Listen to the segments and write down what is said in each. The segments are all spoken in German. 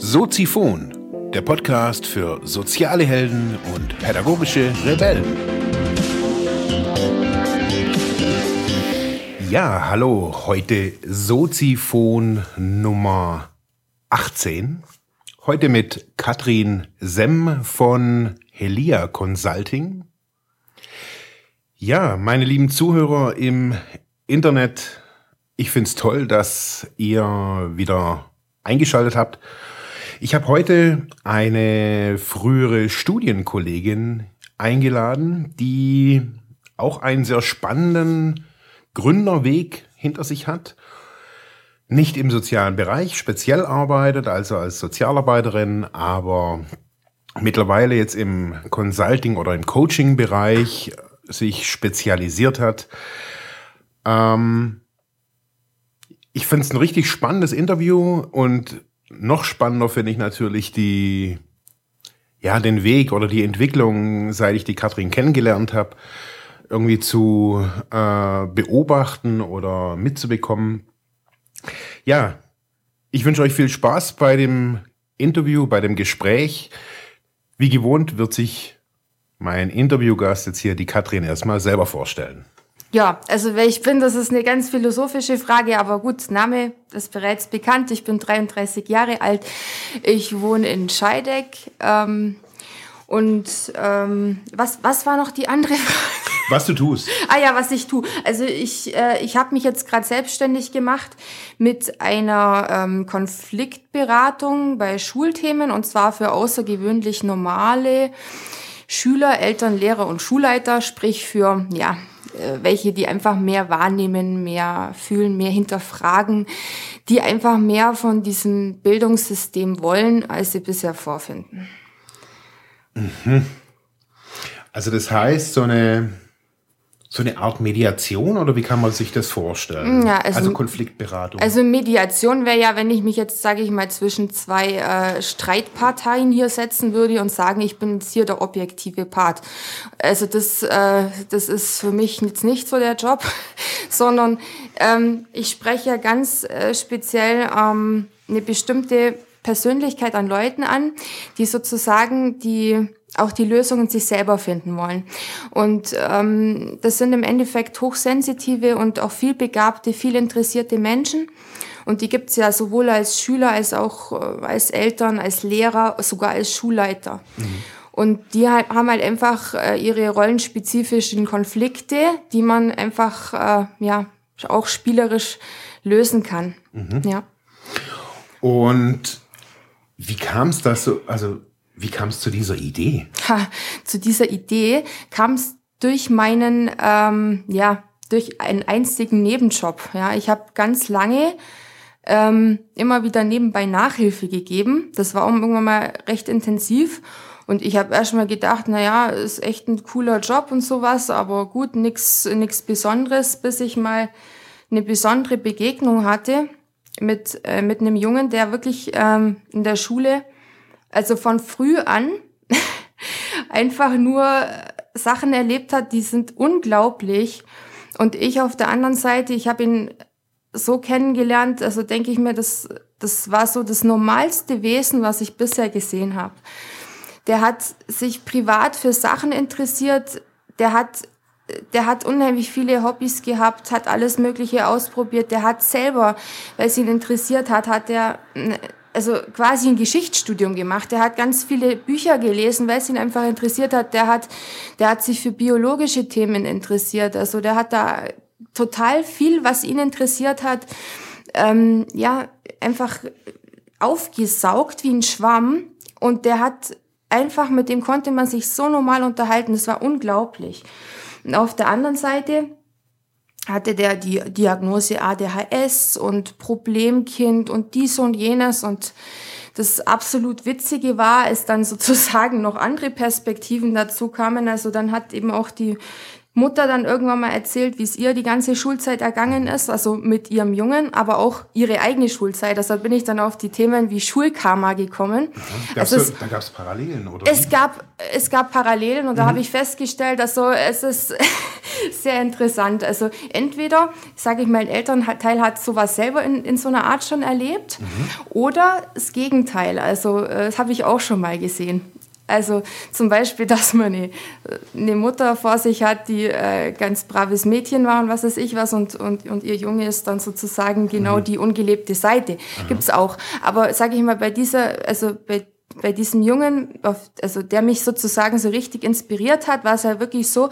Soziphon, der Podcast für soziale Helden und pädagogische Rebellen. Ja, hallo, heute Soziphon Nummer 18. Heute mit Katrin Semm von Helia Consulting. Ja, meine lieben Zuhörer im Internet, ich finde es toll, dass ihr wieder eingeschaltet habt ich habe heute eine frühere Studienkollegin eingeladen, die auch einen sehr spannenden Gründerweg hinter sich hat. Nicht im sozialen Bereich speziell arbeitet, also als Sozialarbeiterin, aber mittlerweile jetzt im Consulting oder im Coaching-Bereich sich spezialisiert hat. Ähm, ich finde es ein richtig spannendes Interview und noch spannender finde ich natürlich die, ja, den Weg oder die Entwicklung, seit ich die Katrin kennengelernt habe, irgendwie zu äh, beobachten oder mitzubekommen. Ja, ich wünsche euch viel Spaß bei dem Interview, bei dem Gespräch. Wie gewohnt wird sich mein Interviewgast jetzt hier, die Katrin, erstmal selber vorstellen. Ja, also wer ich bin, das ist eine ganz philosophische Frage, aber gut, Name ist bereits bekannt. Ich bin 33 Jahre alt. Ich wohne in Scheideck. Ähm, und ähm, was, was war noch die andere Frage? Was du tust. ah ja, was ich tue. Also ich, äh, ich habe mich jetzt gerade selbstständig gemacht mit einer ähm, Konfliktberatung bei Schulthemen und zwar für außergewöhnlich normale Schüler, Eltern, Lehrer und Schulleiter, sprich für ja äh, welche, die einfach mehr wahrnehmen, mehr fühlen, mehr hinterfragen, die einfach mehr von diesem Bildungssystem wollen, als sie bisher vorfinden. Mhm. Also das heißt, so eine so eine Art Mediation oder wie kann man sich das vorstellen? Ja, also, also Konfliktberatung. Also Mediation wäre ja, wenn ich mich jetzt, sage ich mal, zwischen zwei äh, Streitparteien hier setzen würde und sagen, ich bin jetzt hier der objektive Part. Also das, äh, das ist für mich jetzt nicht so der Job, sondern ähm, ich spreche ja ganz äh, speziell ähm, eine bestimmte Persönlichkeit an Leuten an, die sozusagen die auch die Lösungen sich selber finden wollen. Und ähm, das sind im Endeffekt hochsensitive und auch vielbegabte, viel interessierte Menschen. Und die gibt's ja sowohl als Schüler als auch äh, als Eltern, als Lehrer, sogar als Schulleiter. Mhm. Und die haben halt einfach äh, ihre rollenspezifischen Konflikte, die man einfach äh, ja auch spielerisch lösen kann. Mhm. Ja. Und wie kam es dazu? Also wie kam es zu dieser Idee? Ha, zu dieser Idee kam es durch meinen, ähm, ja, durch einen einzigen Nebenjob. Ja, ich habe ganz lange ähm, immer wieder nebenbei Nachhilfe gegeben. Das war irgendwann mal recht intensiv. Und ich habe erst mal gedacht, na ja, ist echt ein cooler Job und sowas, aber gut, nix nix Besonderes, bis ich mal eine besondere Begegnung hatte mit äh, mit einem Jungen, der wirklich ähm, in der Schule also von früh an einfach nur Sachen erlebt hat, die sind unglaublich. Und ich auf der anderen Seite, ich habe ihn so kennengelernt, also denke ich mir, das, das war so das normalste Wesen, was ich bisher gesehen habe. Der hat sich privat für Sachen interessiert, der hat der hat unheimlich viele Hobbys gehabt, hat alles Mögliche ausprobiert. Der hat selber, weil es ihn interessiert hat, hat er also quasi ein Geschichtsstudium gemacht. Der hat ganz viele Bücher gelesen, weil es ihn einfach interessiert hat. Der hat, der hat sich für biologische Themen interessiert. Also der hat da total viel, was ihn interessiert hat, ähm, ja, einfach aufgesaugt wie ein Schwamm. Und der hat einfach, mit dem konnte man sich so normal unterhalten. Das war unglaublich. Und auf der anderen Seite hatte der die Diagnose ADHS und Problemkind und dies und jenes und das absolut Witzige war, als dann sozusagen noch andere Perspektiven dazu kamen. Also dann hat eben auch die Mutter dann irgendwann mal erzählt, wie es ihr die ganze Schulzeit ergangen ist, also mit ihrem Jungen, aber auch ihre eigene Schulzeit. Deshalb bin ich dann auf die Themen wie Schulkarma gekommen. Ja, also es, da gab es Parallelen, oder? Es gab, es gab Parallelen und mhm. da habe ich festgestellt, dass so, es ist, sehr interessant. Also entweder, sage ich mal, ein Elternteil hat sowas selber in, in so einer Art schon erlebt mhm. oder das Gegenteil. Also äh, das habe ich auch schon mal gesehen. Also zum Beispiel, dass man eine, eine Mutter vor sich hat, die äh, ganz braves Mädchen war und was weiß ich was und, und, und ihr Junge ist dann sozusagen genau mhm. die ungelebte Seite. Mhm. Gibt's auch. Aber sage ich mal, bei dieser, also bei bei diesem Jungen, also der mich sozusagen so richtig inspiriert hat, war es ja wirklich so,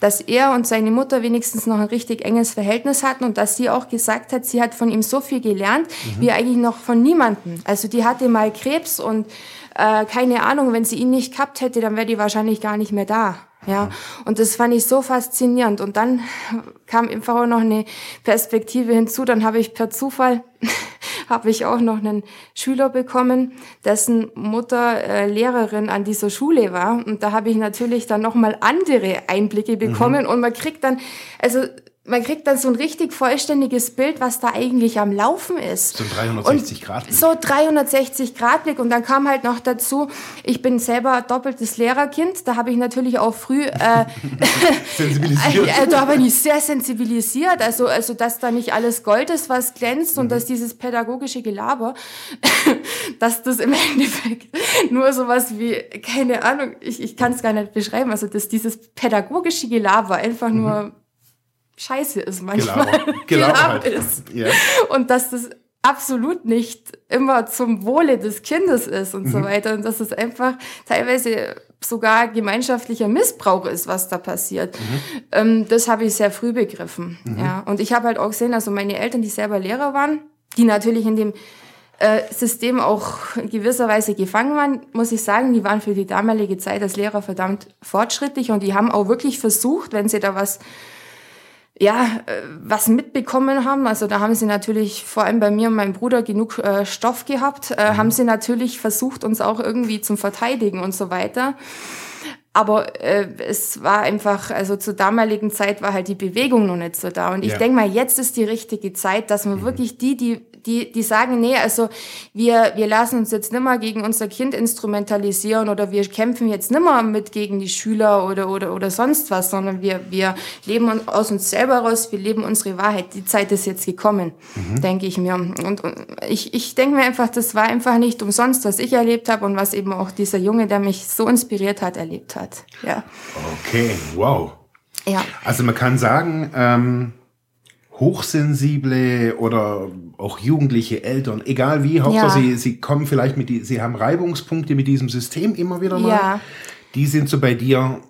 dass er und seine Mutter wenigstens noch ein richtig enges Verhältnis hatten und dass sie auch gesagt hat, sie hat von ihm so viel gelernt, mhm. wie eigentlich noch von niemandem. Also die hatte mal Krebs und äh, keine Ahnung, wenn sie ihn nicht gehabt hätte, dann wäre die wahrscheinlich gar nicht mehr da. Ja, und das fand ich so faszinierend. Und dann kam einfach auch noch eine Perspektive hinzu. Dann habe ich per Zufall habe ich auch noch einen Schüler bekommen, dessen Mutter äh, Lehrerin an dieser Schule war. Und da habe ich natürlich dann nochmal andere Einblicke bekommen. Mhm. Und man kriegt dann, also man kriegt dann so ein richtig vollständiges Bild, was da eigentlich am Laufen ist. So 360 Grad Blick. So 360 Grad Blick. Und dann kam halt noch dazu, ich bin selber doppeltes Lehrerkind. Da habe ich natürlich auch früh äh, sensibilisiert. äh, da bin ich sehr sensibilisiert. Also, also, dass da nicht alles Gold ist, was glänzt mhm. und dass dieses pädagogische Gelaber, dass das im Endeffekt nur sowas wie, keine Ahnung, ich, ich kann es gar nicht beschreiben, also dass dieses pädagogische Gelaber einfach mhm. Scheiße ist manchmal. Gelaber, Gelaber halt. ist. Ja. Und dass das absolut nicht immer zum Wohle des Kindes ist und mhm. so weiter. Und dass es einfach teilweise sogar gemeinschaftlicher Missbrauch ist, was da passiert. Mhm. Ähm, das habe ich sehr früh begriffen. Mhm. Ja. Und ich habe halt auch gesehen, also meine Eltern, die selber Lehrer waren, die natürlich in dem äh, System auch in gewisser Weise gefangen waren, muss ich sagen, die waren für die damalige Zeit als Lehrer verdammt fortschrittlich und die haben auch wirklich versucht, wenn sie da was ja, äh, was mitbekommen haben. Also da haben sie natürlich vor allem bei mir und meinem Bruder genug äh, Stoff gehabt, äh, mhm. haben sie natürlich versucht, uns auch irgendwie zum Verteidigen und so weiter. Aber äh, es war einfach, also zur damaligen Zeit war halt die Bewegung noch nicht so da. Und ich ja. denke mal, jetzt ist die richtige Zeit, dass man mhm. wirklich die, die die, die sagen, nee, also wir, wir lassen uns jetzt nimmer gegen unser Kind instrumentalisieren oder wir kämpfen jetzt nimmer mit gegen die Schüler oder, oder, oder sonst was, sondern wir, wir leben aus uns selber raus, wir leben unsere Wahrheit. Die Zeit ist jetzt gekommen, mhm. denke ich mir. Und, und ich, ich denke mir einfach, das war einfach nicht umsonst, was ich erlebt habe und was eben auch dieser Junge, der mich so inspiriert hat, erlebt hat. Ja. Okay, wow. Ja. Also man kann sagen, ähm, hochsensible oder auch jugendliche Eltern, egal wie, Hauptsache ja. sie, sie kommen vielleicht mit, die, sie haben Reibungspunkte mit diesem System immer wieder mal. Ja. Die sind so bei dir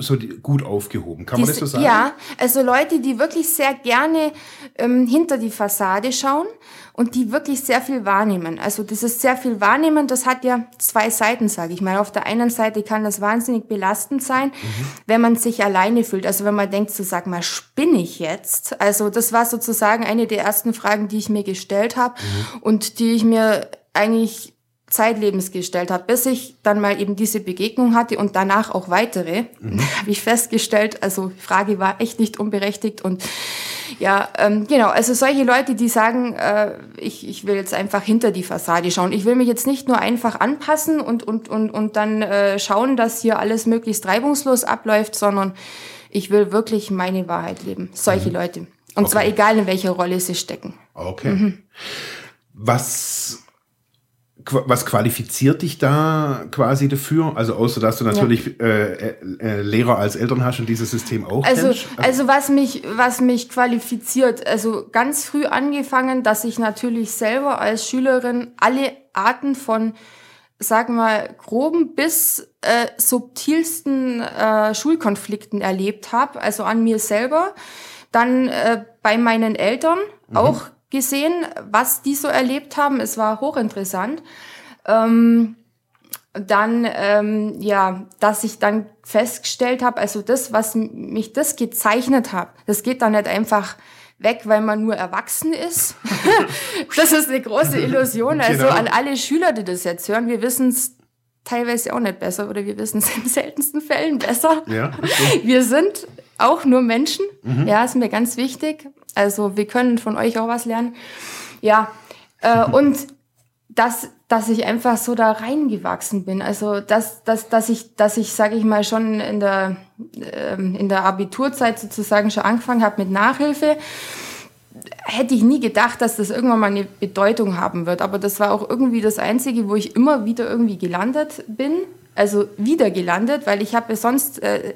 so gut aufgehoben. Kann die, man das so sagen? Ja, also Leute, die wirklich sehr gerne ähm, hinter die Fassade schauen und die wirklich sehr viel wahrnehmen. Also dieses sehr viel wahrnehmen, das hat ja zwei Seiten, sage ich mal. Auf der einen Seite kann das wahnsinnig belastend sein, mhm. wenn man sich alleine fühlt. Also wenn man denkt, so sag mal, spinne ich jetzt? Also das war sozusagen eine der ersten Fragen, die ich mir gestellt habe mhm. und die ich mir eigentlich zeitlebens gestellt habe, bis ich dann mal eben diese Begegnung hatte und danach auch weitere, mhm. habe ich festgestellt, also die Frage war echt nicht unberechtigt und ja, ähm, genau, also solche Leute, die sagen, äh, ich, ich will jetzt einfach hinter die Fassade schauen. Ich will mich jetzt nicht nur einfach anpassen und, und, und, und dann äh, schauen, dass hier alles möglichst reibungslos abläuft, sondern ich will wirklich meine Wahrheit leben. Solche mhm. Leute. Und okay. zwar egal, in welcher Rolle sie stecken. Okay. Mhm. Was was qualifiziert dich da quasi dafür? Also außer dass du natürlich ja. äh, äh, Lehrer als Eltern hast und dieses System auch also, kennst? Also was mich, was mich qualifiziert, also ganz früh angefangen, dass ich natürlich selber als Schülerin alle Arten von sagen wir, groben bis äh, subtilsten äh, Schulkonflikten erlebt habe, also an mir selber, dann äh, bei meinen Eltern mhm. auch gesehen, was die so erlebt haben. Es war hochinteressant. Ähm, dann, ähm, ja, dass ich dann festgestellt habe, also das, was mich das gezeichnet hat, das geht dann nicht einfach weg, weil man nur erwachsen ist. das ist eine große Illusion. Also genau. an alle Schüler, die das jetzt hören, wir wissen es teilweise auch nicht besser oder wir wissen es in seltensten Fällen besser. Ja, wir sind auch nur Menschen. Mhm. Ja, ist mir ganz wichtig. Also wir können von euch auch was lernen. Ja, äh, und dass dass ich einfach so da reingewachsen bin. Also dass, dass, dass ich, dass ich, sage ich mal, schon in der, ähm, in der Abiturzeit sozusagen schon angefangen habe mit Nachhilfe. Hätte ich nie gedacht, dass das irgendwann mal eine Bedeutung haben wird. Aber das war auch irgendwie das Einzige, wo ich immer wieder irgendwie gelandet bin also wieder gelandet, weil ich habe sonst äh,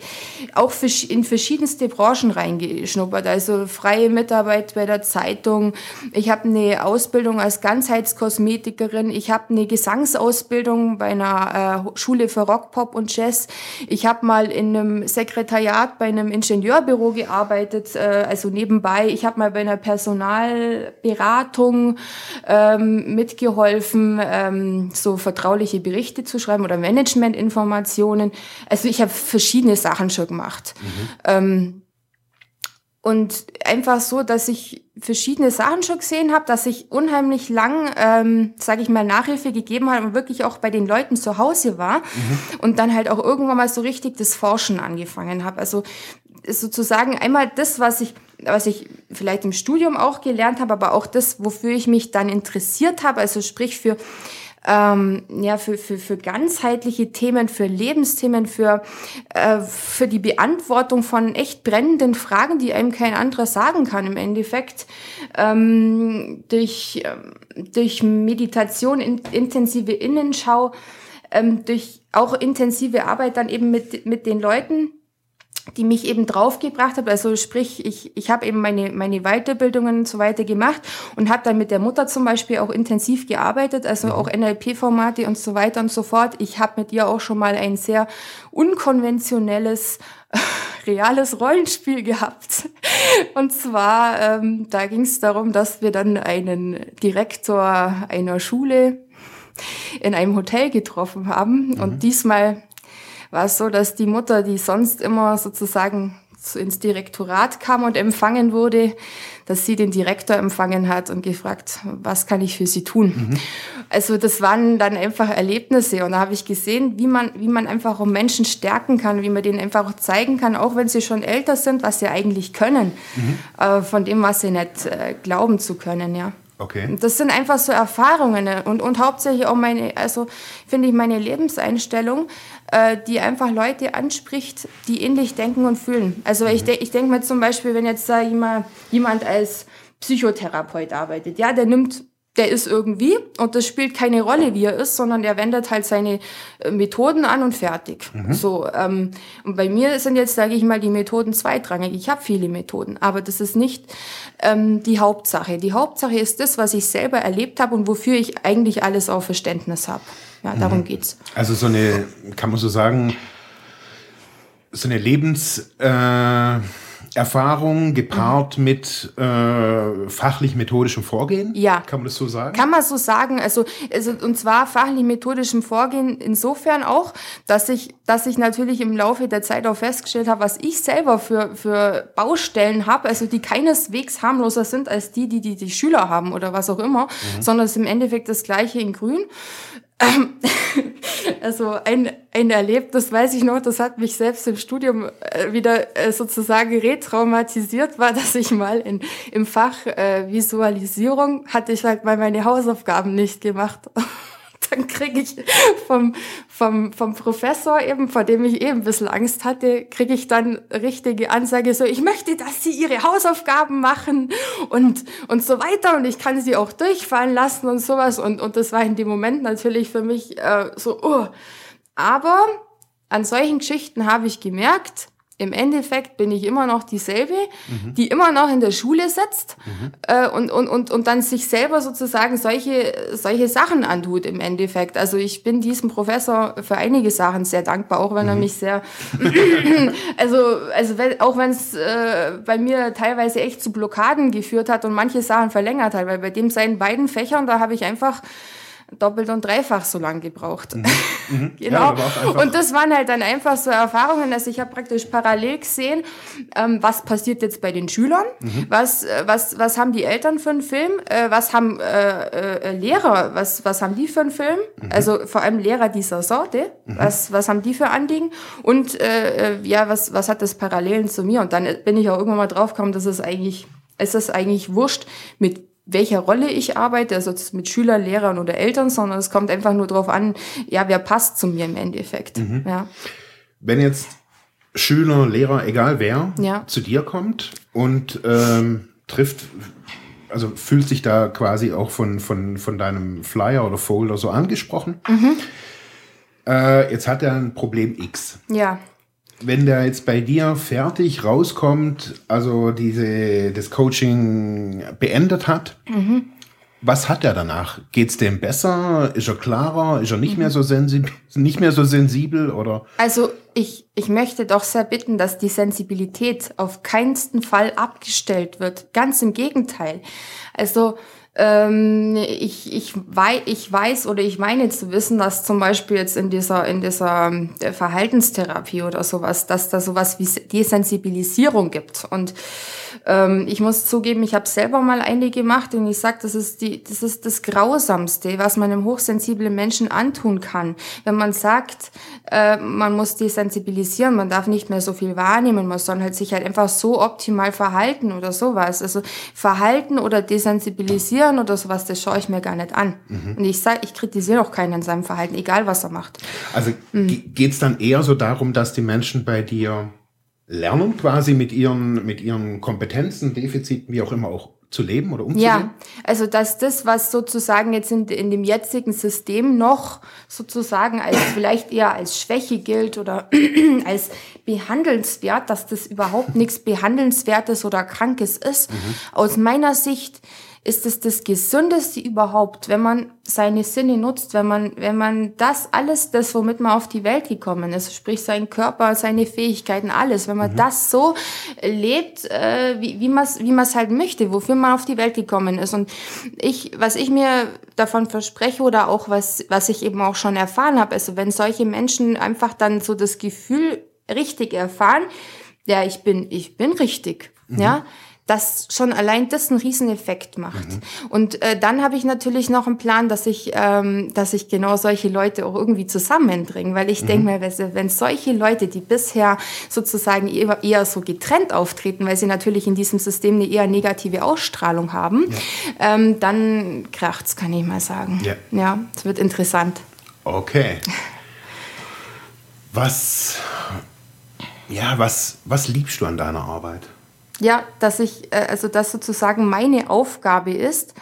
auch in verschiedenste Branchen reingeschnuppert. Also freie Mitarbeit bei der Zeitung. Ich habe eine Ausbildung als Ganzheitskosmetikerin. Ich habe eine Gesangsausbildung bei einer äh, Schule für Rock, Pop und Jazz. Ich habe mal in einem Sekretariat bei einem Ingenieurbüro gearbeitet, äh, also nebenbei. Ich habe mal bei einer Personalberatung ähm, mitgeholfen, ähm, so vertrauliche Berichte zu schreiben oder Management Management-Informationen. Also ich habe verschiedene Sachen schon gemacht. Mhm. Ähm, und einfach so, dass ich verschiedene Sachen schon gesehen habe, dass ich unheimlich lang, ähm, sage ich mal, Nachhilfe gegeben habe und wirklich auch bei den Leuten zu Hause war mhm. und dann halt auch irgendwann mal so richtig das Forschen angefangen habe. Also sozusagen einmal das, was ich, was ich vielleicht im Studium auch gelernt habe, aber auch das, wofür ich mich dann interessiert habe, also sprich für ähm, ja, für, für, für ganzheitliche Themen, für Lebensthemen, für, äh, für die Beantwortung von echt brennenden Fragen, die einem kein anderer sagen kann im Endeffekt. Ähm, durch, ähm, durch Meditation, in, intensive Innenschau, ähm, durch auch intensive Arbeit dann eben mit, mit den Leuten, die mich eben draufgebracht hat. Also sprich, ich, ich habe eben meine, meine Weiterbildungen und so weiter gemacht und habe dann mit der Mutter zum Beispiel auch intensiv gearbeitet, also auch NLP-Formate und so weiter und so fort. Ich habe mit ihr auch schon mal ein sehr unkonventionelles, reales Rollenspiel gehabt. Und zwar, ähm, da ging es darum, dass wir dann einen Direktor einer Schule in einem Hotel getroffen haben. Mhm. Und diesmal war es so, dass die Mutter, die sonst immer sozusagen so ins Direktorat kam und empfangen wurde, dass sie den Direktor empfangen hat und gefragt, was kann ich für sie tun? Mhm. Also das waren dann einfach Erlebnisse und da habe ich gesehen, wie man, wie man einfach auch Menschen stärken kann, wie man denen einfach auch zeigen kann, auch wenn sie schon älter sind, was sie eigentlich können, mhm. äh, von dem, was sie nicht äh, glauben zu können, ja. Okay. Das sind einfach so Erfahrungen ne? und, und hauptsächlich auch meine, also finde ich meine Lebenseinstellung, äh, die einfach Leute anspricht, die ähnlich denken und fühlen. Also mhm. ich, de ich denke mir zum Beispiel, wenn jetzt da jemand, jemand als Psychotherapeut arbeitet, ja, der nimmt der ist irgendwie und das spielt keine Rolle, wie er ist, sondern er wendet halt seine äh, Methoden an und fertig. Mhm. So ähm, und bei mir sind jetzt sage ich mal die Methoden zweitrangig. Ich habe viele Methoden, aber das ist nicht ähm, die Hauptsache. Die Hauptsache ist das, was ich selber erlebt habe und wofür ich eigentlich alles auf Verständnis habe. Ja, darum mhm. geht's. Also so eine, kann man so sagen, so eine Lebens äh Erfahrung gepaart mhm. mit äh, fachlich-methodischem Vorgehen? Ja. Kann man das so sagen? Kann man so sagen. Also, also und zwar fachlich-methodischem Vorgehen insofern auch, dass ich, dass ich natürlich im Laufe der Zeit auch festgestellt habe, was ich selber für, für Baustellen habe, also die keineswegs harmloser sind als die, die die, die Schüler haben oder was auch immer, mhm. sondern es ist im Endeffekt das gleiche in Grün. Ähm, also ein, ein Erlebnis, weiß ich noch, das hat mich selbst im Studium äh, wieder äh, sozusagen retraumatisiert, war, dass ich mal in, im Fach äh, Visualisierung hatte ich halt mal meine Hausaufgaben nicht gemacht dann kriege ich vom, vom, vom Professor eben, vor dem ich eben ein bisschen Angst hatte, kriege ich dann richtige Ansage so, ich möchte, dass Sie Ihre Hausaufgaben machen und, und so weiter und ich kann Sie auch durchfallen lassen und sowas und, und das war in dem Moment natürlich für mich äh, so, oh. Aber an solchen Geschichten habe ich gemerkt, im Endeffekt bin ich immer noch dieselbe, mhm. die immer noch in der Schule sitzt mhm. äh, und, und, und, und dann sich selber sozusagen solche, solche Sachen antut im Endeffekt. Also ich bin diesem Professor für einige Sachen sehr dankbar, auch wenn mhm. er mich sehr, also, also wenn, auch wenn es äh, bei mir teilweise echt zu Blockaden geführt hat und manche Sachen verlängert hat, weil bei dem seinen beiden Fächern, da habe ich einfach doppelt und dreifach so lang gebraucht. Mhm. Mhm. genau. Ja, und das waren halt dann einfach so Erfahrungen, dass ich habe praktisch parallel gesehen, ähm, was passiert jetzt bei den Schülern, mhm. was, äh, was, was haben die Eltern für einen Film, äh, was haben äh, äh, Lehrer, was, was haben die für einen Film, mhm. also vor allem Lehrer dieser Sorte, mhm. was, was haben die für Anliegen und äh, äh, ja, was, was hat das Parallelen zu mir und dann bin ich auch irgendwann mal draufgekommen, dass es eigentlich, es ist eigentlich wurscht, mit welcher Rolle ich arbeite, also mit Schülern, Lehrern oder Eltern, sondern es kommt einfach nur darauf an, ja, wer passt zu mir im Endeffekt. Mhm. Ja. Wenn jetzt Schüler, Lehrer, egal wer, ja. zu dir kommt und ähm, trifft, also fühlt sich da quasi auch von, von, von deinem Flyer oder Folder so angesprochen. Mhm. Äh, jetzt hat er ein Problem X. Ja. Wenn der jetzt bei dir fertig rauskommt, also diese, das Coaching beendet hat, mhm. was hat er danach? Geht es dem besser? Ist er klarer? Ist er nicht, mhm. mehr so sensibel, nicht mehr so sensibel? Oder? Also ich, ich möchte doch sehr bitten, dass die Sensibilität auf keinsten Fall abgestellt wird. Ganz im Gegenteil. Also ähm, ich, ich, wei ich weiß oder ich meine zu wissen, dass zum Beispiel jetzt in dieser, in dieser äh, Verhaltenstherapie oder sowas, dass da sowas wie Desensibilisierung gibt. Und ähm, ich muss zugeben, ich habe selber mal eine gemacht und ich sage, das ist die, das ist das Grausamste, was man einem hochsensiblen Menschen antun kann. Wenn man sagt, äh, man muss desensibilisieren, man darf nicht mehr so viel wahrnehmen, man soll halt sich halt einfach so optimal verhalten oder sowas. Also Verhalten oder desensibilisieren oder sowas, das schaue ich mir gar nicht an. Mhm. Und ich sage, ich kritisiere auch keinen in seinem Verhalten, egal was er macht. Also mhm. geht es dann eher so darum, dass die Menschen bei dir lernen, quasi mit ihren, mit ihren Kompetenzen, Defiziten, wie auch immer auch zu leben oder umzugehen? Ja, also dass das, was sozusagen jetzt in, in dem jetzigen System noch sozusagen als vielleicht eher als Schwäche gilt oder als behandelnswert, dass das überhaupt nichts Behandelnswertes oder Krankes ist. Mhm. Aus meiner Sicht ist es das Gesündeste überhaupt, wenn man seine Sinne nutzt, wenn man, wenn man das alles, das, womit man auf die Welt gekommen ist, sprich sein Körper, seine Fähigkeiten, alles, wenn man mhm. das so lebt, äh, wie, wie man es wie man's halt möchte, wofür man auf die Welt gekommen ist. Und ich, was ich mir davon verspreche oder auch was, was ich eben auch schon erfahren habe, also wenn solche Menschen einfach dann so das Gefühl richtig erfahren, ja, ich bin, ich bin richtig, mhm. ja, dass schon allein das einen Rieseneffekt macht. Mhm. Und äh, dann habe ich natürlich noch einen Plan, dass ich, ähm, dass ich genau solche Leute auch irgendwie zusammenbringe, weil ich mhm. denke mir, wenn solche Leute, die bisher sozusagen eher, eher so getrennt auftreten, weil sie natürlich in diesem System eine eher negative Ausstrahlung haben, ja. ähm, dann kracht's, kann ich mal sagen. Ja, ja es wird interessant. Okay. Was, ja, was, was liebst du an deiner Arbeit? Ja, dass ich, äh, also dass sozusagen meine Aufgabe ist,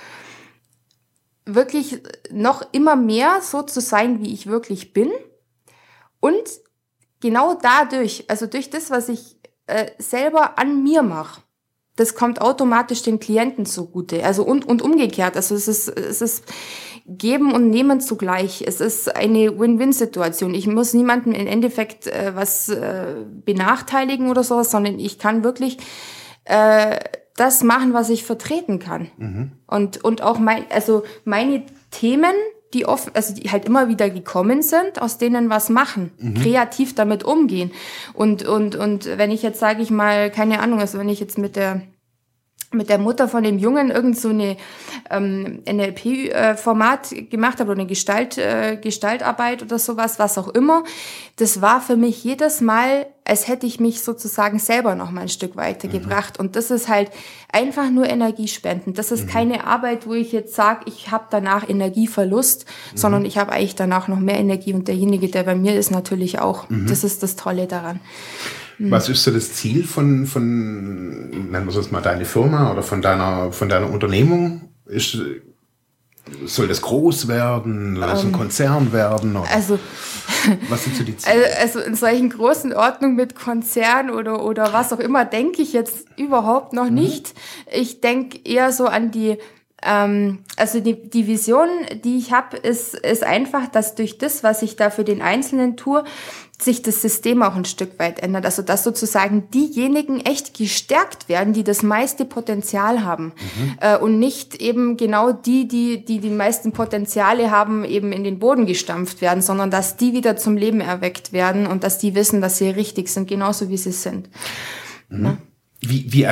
wirklich noch immer mehr so zu sein, wie ich wirklich bin. Und genau dadurch, also durch das, was ich äh, selber an mir mache, das kommt automatisch den Klienten zugute. Also und, und umgekehrt. Also es ist, es ist geben und nehmen zugleich. Es ist eine Win-Win-Situation. Ich muss niemandem im Endeffekt äh, was äh, benachteiligen oder sowas, sondern ich kann wirklich äh, das machen, was ich vertreten kann. Mhm. Und, und auch mein, also meine Themen, die oft, also die halt immer wieder gekommen sind, aus denen was machen, mhm. kreativ damit umgehen. Und, und, und wenn ich jetzt, sage ich mal, keine Ahnung, also wenn ich jetzt mit der mit der Mutter von dem Jungen irgend so eine ähm, NLP-Format äh, gemacht habe oder eine Gestalt, äh, Gestaltarbeit oder sowas, was auch immer. Das war für mich jedes Mal, als hätte ich mich sozusagen selber noch mal ein Stück weitergebracht. Mhm. Und das ist halt einfach nur Energiespenden. Das ist mhm. keine Arbeit, wo ich jetzt sage, ich habe danach Energieverlust, mhm. sondern ich habe eigentlich danach noch mehr Energie. Und derjenige, der bei mir ist, natürlich auch. Mhm. Das ist das Tolle daran. Mhm. Was ist so das Ziel von, von nennen wir es mal, deine Firma oder von deiner, von deiner Unternehmung? Ist, soll das groß werden? Soll das ein ähm, Konzern werden? Oder? Also, was sind so die Ziele? Also, also in solchen großen Ordnungen mit Konzern oder, oder was auch immer, denke ich jetzt überhaupt noch mhm. nicht. Ich denke eher so an die ähm, also die, die Vision, die ich habe, ist, ist einfach, dass durch das, was ich da für den Einzelnen tue, sich das System auch ein Stück weit ändert. Also dass sozusagen diejenigen echt gestärkt werden, die das meiste Potenzial haben mhm. äh, und nicht eben genau die, die, die die meisten Potenziale haben, eben in den Boden gestampft werden, sondern dass die wieder zum Leben erweckt werden und dass die wissen, dass sie richtig sind, genauso wie sie sind. Mhm. Wie, wie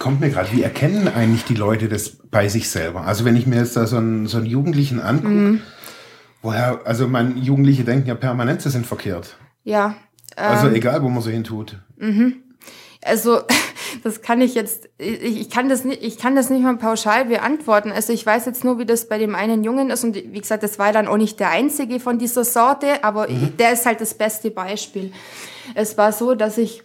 kommt mir gerade, wie erkennen eigentlich die Leute das bei sich selber? Also wenn ich mir jetzt da so einen, so einen Jugendlichen angucke, mhm. woher, also mein Jugendliche denken ja permanent, sie sind verkehrt. Ja. Also ähm, also egal, wo man so hin tut. Mhm. Also das kann ich jetzt, ich, ich, kann das nicht, ich kann das nicht mal pauschal beantworten. Also ich weiß jetzt nur, wie das bei dem einen Jungen ist und wie gesagt, das war dann auch nicht der einzige von dieser Sorte, aber mhm. der ist halt das beste Beispiel. Es war so, dass ich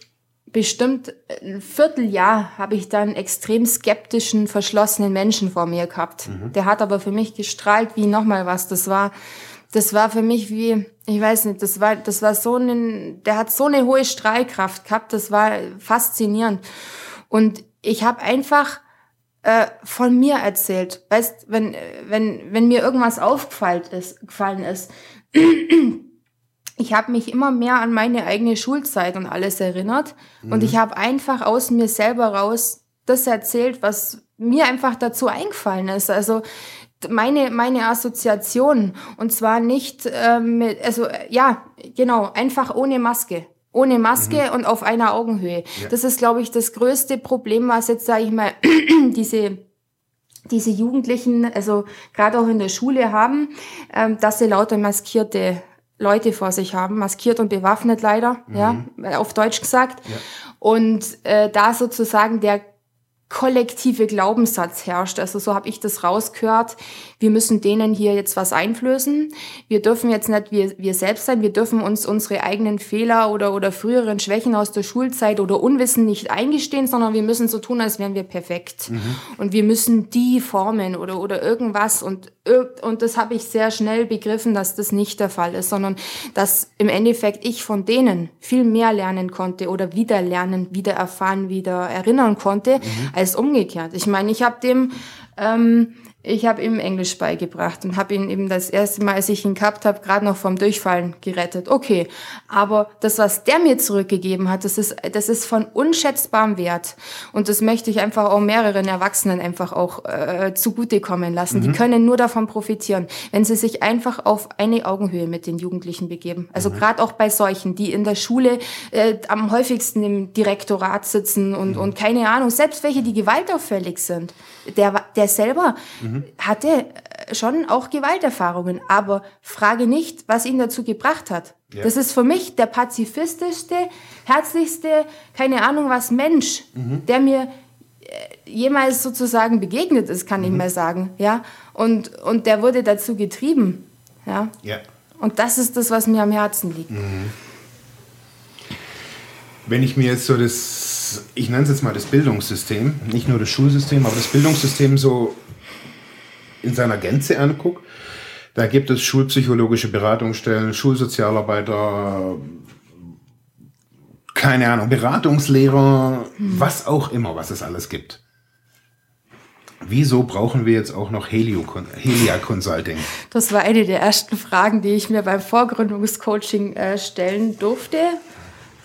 bestimmt ein Vierteljahr habe ich dann extrem skeptischen, verschlossenen Menschen vor mir gehabt. Mhm. Der hat aber für mich gestrahlt wie nochmal was. Das war, das war für mich wie, ich weiß nicht, das war, das war so ein, der hat so eine hohe Strahlkraft gehabt, das war faszinierend. Und ich habe einfach äh, von mir erzählt. Weißt, wenn, wenn, wenn mir irgendwas aufgefallen ist, gefallen ist, ich habe mich immer mehr an meine eigene Schulzeit und alles erinnert. Mhm. Und ich habe einfach aus mir selber raus das erzählt, was mir einfach dazu eingefallen ist. Also meine, meine Assoziation. Und zwar nicht äh, mit, also ja, genau, einfach ohne Maske. Ohne Maske mhm. und auf einer Augenhöhe. Ja. Das ist, glaube ich, das größte Problem, was jetzt, sage ich mal, diese diese Jugendlichen, also gerade auch in der Schule haben, ähm, dass sie lauter maskierte Leute vor sich haben, maskiert und bewaffnet leider, mhm. ja, auf Deutsch gesagt. Ja. Und äh, da sozusagen der kollektive Glaubenssatz herrscht. Also so habe ich das rausgehört. Wir müssen denen hier jetzt was einflößen. Wir dürfen jetzt nicht wir, wir selbst sein. Wir dürfen uns unsere eigenen Fehler oder, oder früheren Schwächen aus der Schulzeit oder Unwissen nicht eingestehen, sondern wir müssen so tun, als wären wir perfekt. Mhm. Und wir müssen die formen oder, oder irgendwas. Und, und das habe ich sehr schnell begriffen, dass das nicht der Fall ist, sondern dass im Endeffekt ich von denen viel mehr lernen konnte oder wieder lernen, wieder erfahren, wieder erinnern konnte, mhm als umgekehrt. Ich meine, ich habe dem ähm, ich habe ihm Englisch beigebracht und habe ihn eben das erste Mal, als ich ihn gehabt habe, gerade noch vom Durchfallen gerettet. Okay, aber das, was der mir zurückgegeben hat, das ist, das ist von unschätzbarem Wert. Und das möchte ich einfach auch mehreren Erwachsenen einfach auch äh, zugutekommen lassen. Mhm. Die können nur davon profitieren, wenn sie sich einfach auf eine Augenhöhe mit den Jugendlichen begeben. Also mhm. gerade auch bei solchen, die in der Schule äh, am häufigsten im Direktorat sitzen und, mhm. und keine Ahnung, selbst welche, die gewaltauffällig sind. Der, der selber mhm. hatte äh, schon auch Gewalterfahrungen, aber frage nicht, was ihn dazu gebracht hat. Ja. Das ist für mich der pazifistischste, herzlichste, keine Ahnung was Mensch, mhm. der mir äh, jemals sozusagen begegnet ist, kann mhm. ich mal sagen, ja. Und, und der wurde dazu getrieben, ja. ja. Und das ist das, was mir am Herzen liegt. Mhm. Wenn ich mir jetzt so das, ich nenne es jetzt mal das Bildungssystem, nicht nur das Schulsystem, aber das Bildungssystem so in seiner Gänze angucke, da gibt es schulpsychologische Beratungsstellen, Schulsozialarbeiter, keine Ahnung, Beratungslehrer, hm. was auch immer, was es alles gibt. Wieso brauchen wir jetzt auch noch Helio, Helia Consulting? Das war eine der ersten Fragen, die ich mir beim Vorgründungscoaching äh, stellen durfte.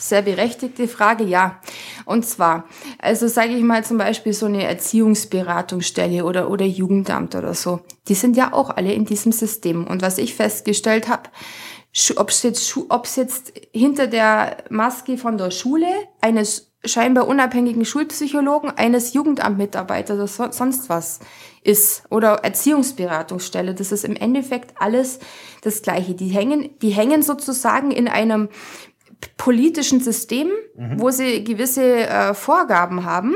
Sehr berechtigte Frage, ja. Und zwar, also sage ich mal zum Beispiel so eine Erziehungsberatungsstelle oder, oder Jugendamt oder so, die sind ja auch alle in diesem System. Und was ich festgestellt habe, ob es jetzt, ob's jetzt hinter der Maske von der Schule eines scheinbar unabhängigen Schulpsychologen, eines Jugendamtmitarbeiters oder so, sonst was ist oder Erziehungsberatungsstelle, das ist im Endeffekt alles das Gleiche. Die hängen, die hängen sozusagen in einem politischen System, mhm. wo sie gewisse äh, Vorgaben haben.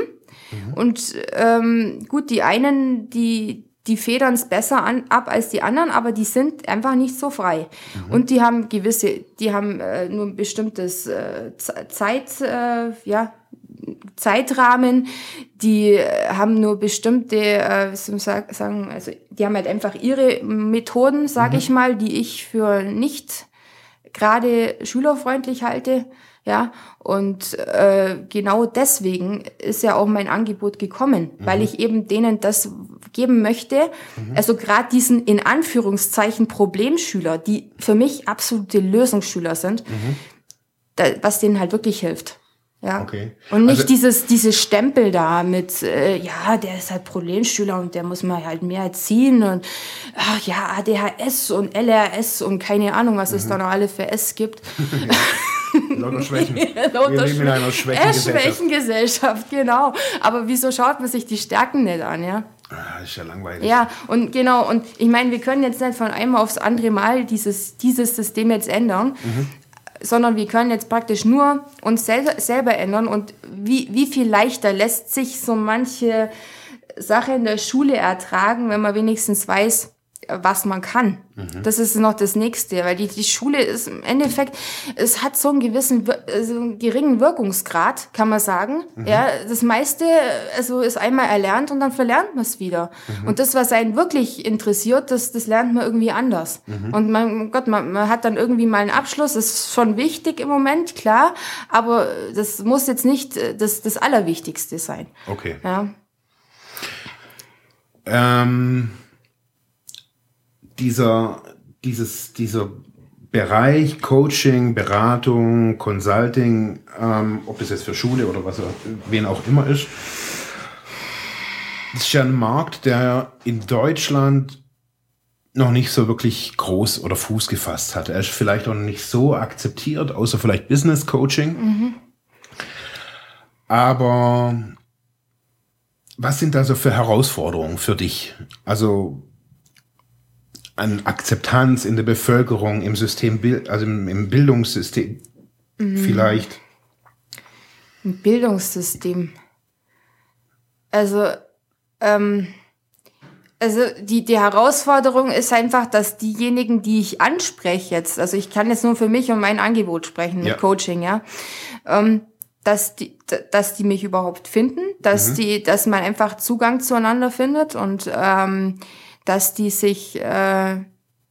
Mhm. Und ähm, gut, die einen, die, die federn es besser an, ab als die anderen, aber die sind einfach nicht so frei. Mhm. Und die haben gewisse, die haben äh, nur ein bestimmtes äh, Zeit, äh, ja, Zeitrahmen, die äh, haben nur bestimmte, äh, wie soll man sagen, also die haben halt einfach ihre Methoden, sage mhm. ich mal, die ich für nicht gerade schülerfreundlich halte. Ja, und äh, genau deswegen ist ja auch mein Angebot gekommen, mhm. weil ich eben denen das geben möchte. Mhm. Also gerade diesen in Anführungszeichen Problemschüler, die für mich absolute Lösungsschüler sind, mhm. da, was denen halt wirklich hilft. Ja. Okay. Und nicht also, dieses, dieses Stempel da mit, äh, ja, der ist halt Problemschüler und der muss man halt mehr erziehen und ach ja, ADHS und LRS und keine Ahnung, was es mhm. da noch alle für S gibt. Lauter Schwächen. Wir leben in einer Schwächengesellschaft. Schwächengesellschaft, genau. Aber wieso schaut man sich die Stärken nicht an, ja? Ah, ist ja langweilig. Ja, und genau, und ich meine, wir können jetzt nicht von einem aufs andere Mal dieses, dieses System jetzt ändern. Mhm sondern wir können jetzt praktisch nur uns sel selber ändern. Und wie, wie viel leichter lässt sich so manche Sache in der Schule ertragen, wenn man wenigstens weiß, was man kann. Mhm. Das ist noch das Nächste, weil die, die Schule ist im Endeffekt, es hat so einen gewissen, also einen geringen Wirkungsgrad, kann man sagen. Mhm. Ja, das meiste, also ist einmal erlernt und dann verlernt man es wieder. Mhm. Und das, was einen wirklich interessiert, das, das lernt man irgendwie anders. Mhm. Und man, Gott, man, man hat dann irgendwie mal einen Abschluss, das ist schon wichtig im Moment, klar, aber das muss jetzt nicht das, das Allerwichtigste sein. Okay. Ja. Ähm dieser, dieses, dieser Bereich Coaching, Beratung, Consulting, ähm, ob das jetzt für Schule oder was wen auch immer ist, ist ja ein Markt, der in Deutschland noch nicht so wirklich groß oder Fuß gefasst hat. Er ist vielleicht auch noch nicht so akzeptiert, außer vielleicht Business Coaching. Mhm. Aber was sind da so für Herausforderungen für dich? Also an Akzeptanz in der Bevölkerung, im System, also im, Bildungssystem mhm. vielleicht? Im Bildungssystem. Also, ähm, also die, die Herausforderung ist einfach, dass diejenigen, die ich anspreche jetzt, also ich kann jetzt nur für mich und mein Angebot sprechen mit ja. Coaching, ja, ähm, dass die, dass die mich überhaupt finden, dass mhm. die, dass man einfach Zugang zueinander findet und ähm, dass die sich äh,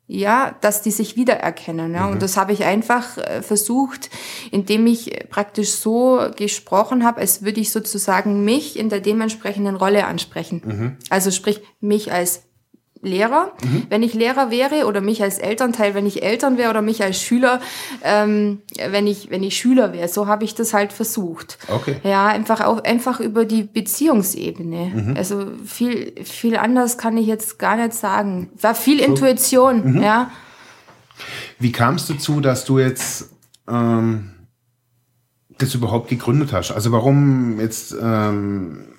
ja, dass die sich wiedererkennen. Ja? Mhm. Und das habe ich einfach äh, versucht, indem ich praktisch so gesprochen habe, als würde ich sozusagen mich in der dementsprechenden Rolle ansprechen. Mhm. Also sprich mich als Lehrer, mhm. wenn ich Lehrer wäre oder mich als Elternteil, wenn ich Eltern wäre oder mich als Schüler, ähm, wenn ich wenn ich Schüler wäre. So habe ich das halt versucht. Okay. Ja, einfach auch einfach über die Beziehungsebene. Mhm. Also viel viel anders kann ich jetzt gar nicht sagen. War viel so. Intuition. Mhm. Ja. Wie kam es dazu, dass du jetzt ähm, das überhaupt gegründet hast? Also warum jetzt ähm,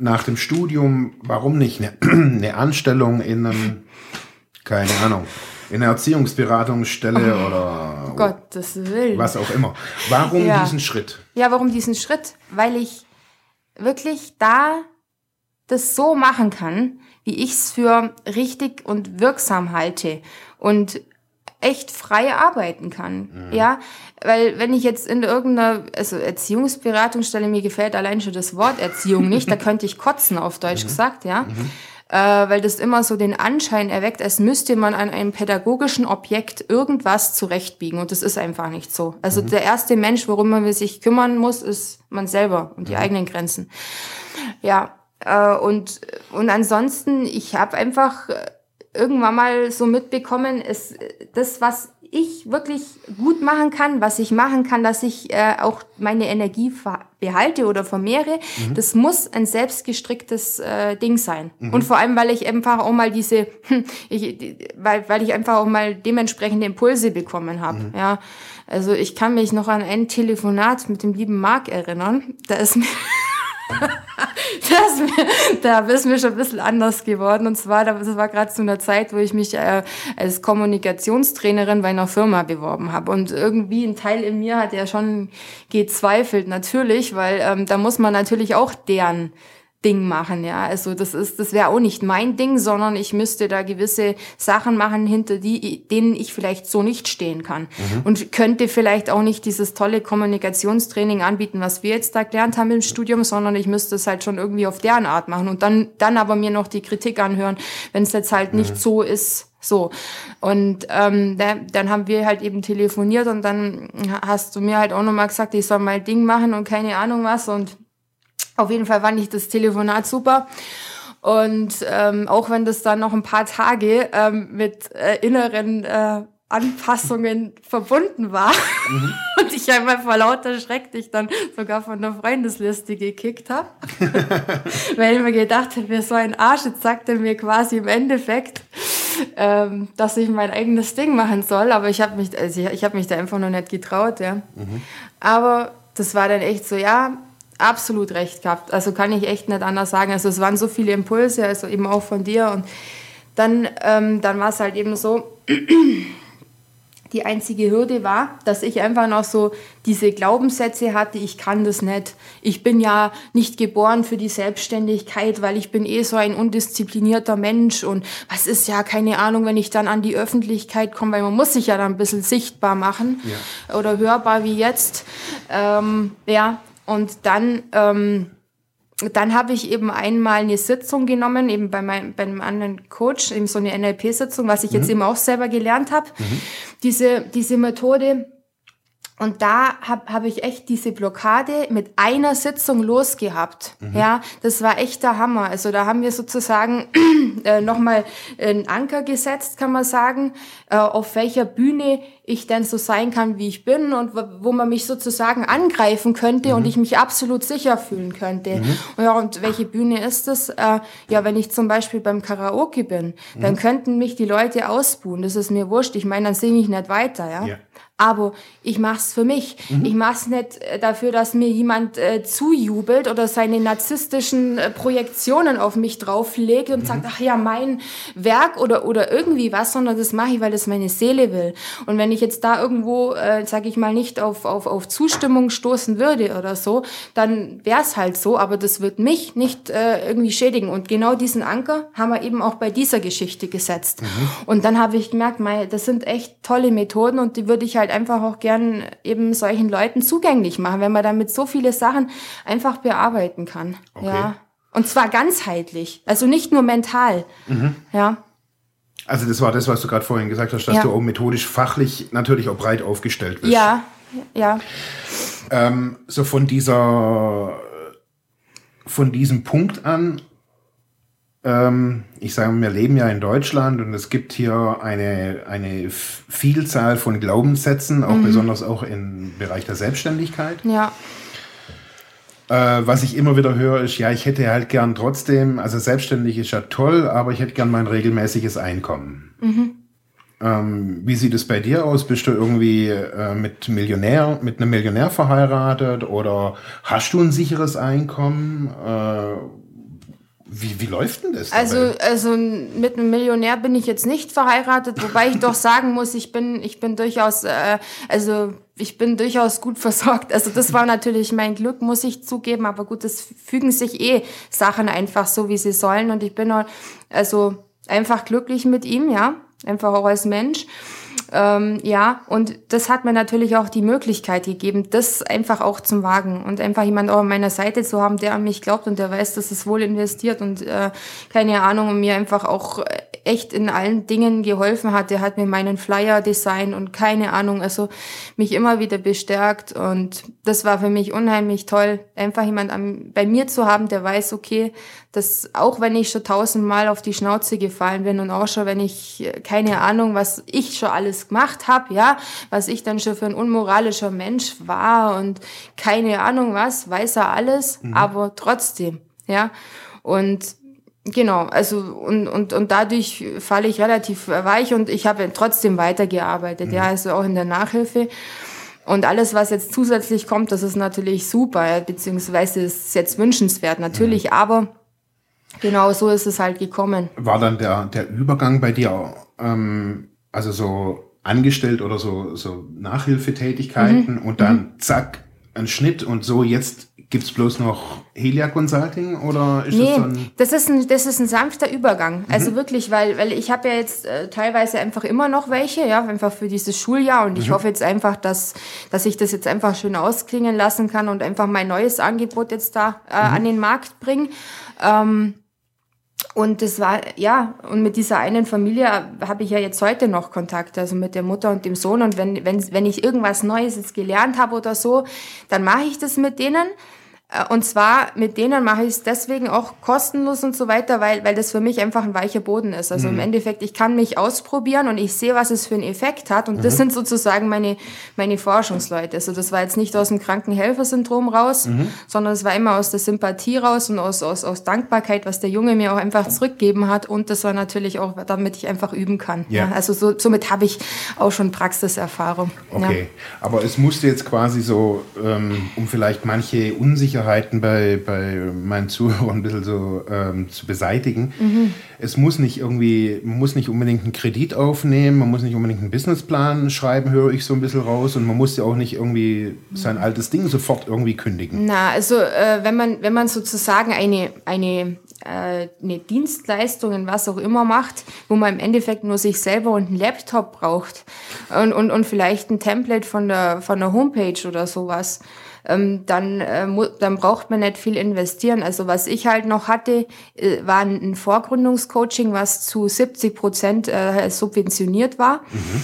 nach dem Studium, warum nicht eine, eine Anstellung in einem, keine Ahnung, in einer Erziehungsberatungsstelle oh, oder Gottes Willen. was auch immer. Warum ja. diesen Schritt? Ja, warum diesen Schritt? Weil ich wirklich da das so machen kann, wie ich es für richtig und wirksam halte. Und echt frei arbeiten kann. Mhm. Ja, weil wenn ich jetzt in irgendeiner also Erziehungsberatungsstelle mir gefällt allein schon das Wort Erziehung nicht, da könnte ich kotzen auf Deutsch mhm. gesagt, ja. Mhm. Äh, weil das immer so den Anschein erweckt, als müsste man an einem pädagogischen Objekt irgendwas zurechtbiegen und das ist einfach nicht so. Also mhm. der erste Mensch, worum man sich kümmern muss, ist man selber und die mhm. eigenen Grenzen. Ja, äh, und und ansonsten, ich habe einfach irgendwann mal so mitbekommen, ist das, was ich wirklich gut machen kann, was ich machen kann, dass ich äh, auch meine Energie behalte oder vermehre, mhm. das muss ein selbstgestricktes äh, Ding sein. Mhm. Und vor allem, weil ich einfach auch mal diese, ich, weil, weil ich einfach auch mal dementsprechende Impulse bekommen habe. Mhm. Ja, also ich kann mich noch an ein Telefonat mit dem lieben Marc erinnern. Da ist mir das, da ist mir schon ein bisschen anders geworden. Und zwar, das war gerade zu einer Zeit, wo ich mich äh, als Kommunikationstrainerin bei einer Firma beworben habe. Und irgendwie ein Teil in mir hat ja schon gezweifelt, natürlich, weil ähm, da muss man natürlich auch deren Ding machen, ja. Also das ist, das wäre auch nicht mein Ding, sondern ich müsste da gewisse Sachen machen, hinter die, denen ich vielleicht so nicht stehen kann. Mhm. Und könnte vielleicht auch nicht dieses tolle Kommunikationstraining anbieten, was wir jetzt da gelernt haben im Studium, sondern ich müsste es halt schon irgendwie auf deren Art machen und dann, dann aber mir noch die Kritik anhören, wenn es jetzt halt mhm. nicht so ist, so. Und ähm, da, dann haben wir halt eben telefoniert und dann hast du mir halt auch nochmal gesagt, ich soll mal Ding machen und keine Ahnung was und auf jeden Fall fand ich das Telefonat super. Und ähm, auch wenn das dann noch ein paar Tage ähm, mit äh, inneren äh, Anpassungen verbunden war mhm. und ich einfach vor lauter Schreck dich dann sogar von der Freundesliste gekickt habe, weil ich mir gedacht habe, wer so ein Arsch, jetzt sagt er mir quasi im Endeffekt, ähm, dass ich mein eigenes Ding machen soll, aber ich habe mich, also ich, ich habe mich da einfach noch nicht getraut, ja. Mhm. Aber das war dann echt so, ja, absolut recht gehabt. Also kann ich echt nicht anders sagen. Also es waren so viele Impulse, also eben auch von dir. Und dann, ähm, dann war es halt eben so, Die einzige Hürde war, dass ich einfach noch so diese Glaubenssätze hatte, ich kann das nicht. Ich bin ja nicht geboren für die Selbstständigkeit, weil ich bin eh so ein undisziplinierter Mensch und was ist ja keine Ahnung, wenn ich dann an die Öffentlichkeit komme, weil man muss sich ja dann ein bisschen sichtbar machen ja. oder hörbar wie jetzt. Ähm, ja, und dann... Ähm, dann habe ich eben einmal eine Sitzung genommen, eben bei, meinem, bei einem anderen Coach, eben so eine NLP-Sitzung, was ich mhm. jetzt eben auch selber gelernt habe. Mhm. Diese, diese Methode, und da habe hab ich echt diese Blockade mit einer Sitzung losgehabt. Mhm. Ja, das war echt der Hammer. Also da haben wir sozusagen äh, nochmal einen Anker gesetzt, kann man sagen, äh, auf welcher Bühne ich denn so sein kann, wie ich bin und wo man mich sozusagen angreifen könnte mhm. und ich mich absolut sicher fühlen könnte. Mhm. Und, ja, und welche Bühne ist das? Äh, ja, wenn ich zum Beispiel beim Karaoke bin, dann mhm. könnten mich die Leute ausbuhen. Das ist mir wurscht. Ich meine, dann singe ich nicht weiter. Ja. ja aber ich mach's für mich. Mhm. Ich mach's nicht äh, dafür, dass mir jemand äh, zujubelt oder seine narzisstischen äh, Projektionen auf mich drauflegt und mhm. sagt, ach ja, mein Werk oder oder irgendwie was, sondern das mache ich, weil das meine Seele will. Und wenn ich jetzt da irgendwo, äh, sage ich mal, nicht auf, auf, auf Zustimmung stoßen würde oder so, dann wär's halt so, aber das wird mich nicht äh, irgendwie schädigen. Und genau diesen Anker haben wir eben auch bei dieser Geschichte gesetzt. Mhm. Und dann habe ich gemerkt, mei, das sind echt tolle Methoden und die würde ich halt halt einfach auch gern eben solchen Leuten zugänglich machen, wenn man damit so viele Sachen einfach bearbeiten kann. Okay. Ja. Und zwar ganzheitlich, also nicht nur mental. Mhm. Ja. Also das war das, was du gerade vorhin gesagt hast, dass ja. du auch methodisch, fachlich natürlich auch breit aufgestellt bist. Ja, ja. Ähm, so von dieser, von diesem Punkt an ähm, ich sage, wir leben ja in Deutschland und es gibt hier eine, eine Vielzahl von Glaubenssätzen, auch mhm. besonders auch im Bereich der Selbstständigkeit. Ja. Äh, was ich immer wieder höre, ist, ja, ich hätte halt gern trotzdem, also selbstständig ist ja toll, aber ich hätte gern mein regelmäßiges Einkommen. Mhm. Ähm, wie sieht es bei dir aus? Bist du irgendwie äh, mit Millionär, mit einem Millionär verheiratet oder hast du ein sicheres Einkommen? Äh, wie, wie läuft denn das? Also, also mit einem Millionär bin ich jetzt nicht verheiratet, wobei ich doch sagen muss, ich bin, ich bin durchaus, äh, also ich bin durchaus gut versorgt. Also das war natürlich mein Glück, muss ich zugeben, aber gut, es fügen sich eh Sachen einfach so, wie sie sollen. Und ich bin also einfach glücklich mit ihm, ja, einfach auch als Mensch. Ähm, ja, und das hat mir natürlich auch die Möglichkeit gegeben, das einfach auch zum Wagen und einfach jemand auch an meiner Seite zu haben, der an mich glaubt und der weiß, dass es wohl investiert und äh, keine Ahnung und mir einfach auch echt in allen Dingen geholfen hat. Der hat mir meinen Flyer design und keine Ahnung, also mich immer wieder bestärkt und das war für mich unheimlich toll, einfach jemand an, bei mir zu haben, der weiß, okay, dass auch wenn ich schon tausendmal auf die Schnauze gefallen bin und auch schon, wenn ich äh, keine Ahnung, was ich schon alles gemacht habe, ja, was ich dann schon für ein unmoralischer Mensch war und keine Ahnung was, weiß er alles, mhm. aber trotzdem, ja. Und Genau, also und, und, und dadurch falle ich relativ weich und ich habe trotzdem weitergearbeitet, mhm. ja, also auch in der Nachhilfe. Und alles, was jetzt zusätzlich kommt, das ist natürlich super, beziehungsweise ist jetzt wünschenswert, natürlich, mhm. aber genau so ist es halt gekommen. War dann der, der Übergang bei dir, ähm, also so angestellt oder so, so Nachhilfetätigkeiten mhm. und dann mhm. zack, ein Schnitt und so jetzt Gibt es bloß noch Helia Consulting oder ist nee, das so ein das ist ein das ist ein sanfter Übergang. Also mhm. wirklich, weil weil ich habe ja jetzt äh, teilweise einfach immer noch welche, ja, einfach für dieses Schuljahr und ich mhm. hoffe jetzt einfach, dass dass ich das jetzt einfach schön ausklingen lassen kann und einfach mein neues Angebot jetzt da äh, mhm. an den Markt bringe. Ähm, und das war, ja, und mit dieser einen Familie habe ich ja jetzt heute noch Kontakt, also mit der Mutter und dem Sohn. Und wenn, wenn, wenn ich irgendwas Neues jetzt gelernt habe oder so, dann mache ich das mit denen. Äh, und zwar mit denen mache ich es deswegen auch kostenlos und so weiter, weil, weil das für mich einfach ein weicher Boden ist. Also mhm. im Endeffekt, ich kann mich ausprobieren und ich sehe, was es für einen Effekt hat. Und mhm. das sind sozusagen meine, meine Forschungsleute. Also das war jetzt nicht aus dem Krankenhelfersyndrom raus, mhm. sondern es war immer aus der Sympathie raus und aus, aus, aus Dankbarkeit, was der Junge mir auch einfach zurückgeben hat. Und das war natürlich auch, damit ich einfach üben kann. Ja. ja also so, somit habe ich auch schon Praxiserfahrung. Okay, ja. aber es musste jetzt quasi so, ähm, um vielleicht manche unsicher Unsicherheiten bei, bei meinen Zuhörern ein bisschen so ähm, zu beseitigen. Mhm. Es muss nicht irgendwie, man muss nicht unbedingt einen Kredit aufnehmen, man muss nicht unbedingt einen Businessplan schreiben, höre ich so ein bisschen raus. Und man muss ja auch nicht irgendwie sein altes Ding sofort irgendwie kündigen. Na, also äh, wenn man, wenn man sozusagen eine, eine äh, eine Dienstleistung in was auch immer macht, wo man im Endeffekt nur sich selber und einen Laptop braucht und, und, und vielleicht ein Template von der, von der Homepage oder sowas, ähm, dann, äh, dann braucht man nicht viel investieren. Also was ich halt noch hatte, äh, war ein Vorgründungscoaching, was zu 70 Prozent äh, subventioniert war. Mhm.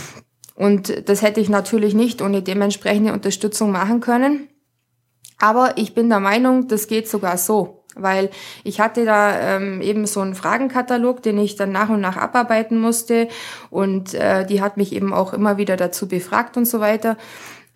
Und das hätte ich natürlich nicht ohne dementsprechende Unterstützung machen können. Aber ich bin der Meinung, das geht sogar so weil ich hatte da ähm, eben so einen Fragenkatalog, den ich dann nach und nach abarbeiten musste und äh, die hat mich eben auch immer wieder dazu befragt und so weiter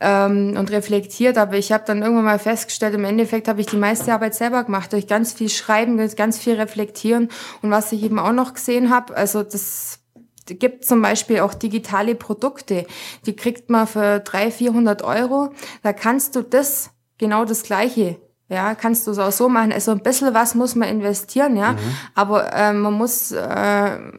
ähm, und reflektiert, aber ich habe dann irgendwann mal festgestellt, im Endeffekt habe ich die meiste Arbeit selber gemacht, durch ganz viel Schreiben, durch ganz viel Reflektieren. Und was ich eben auch noch gesehen habe, also das gibt zum Beispiel auch digitale Produkte, die kriegt man für 300, 400 Euro, da kannst du das, genau das Gleiche ja, kannst du es auch so machen. Also ein bisschen was muss man investieren, ja. Mhm. Aber äh, man muss äh,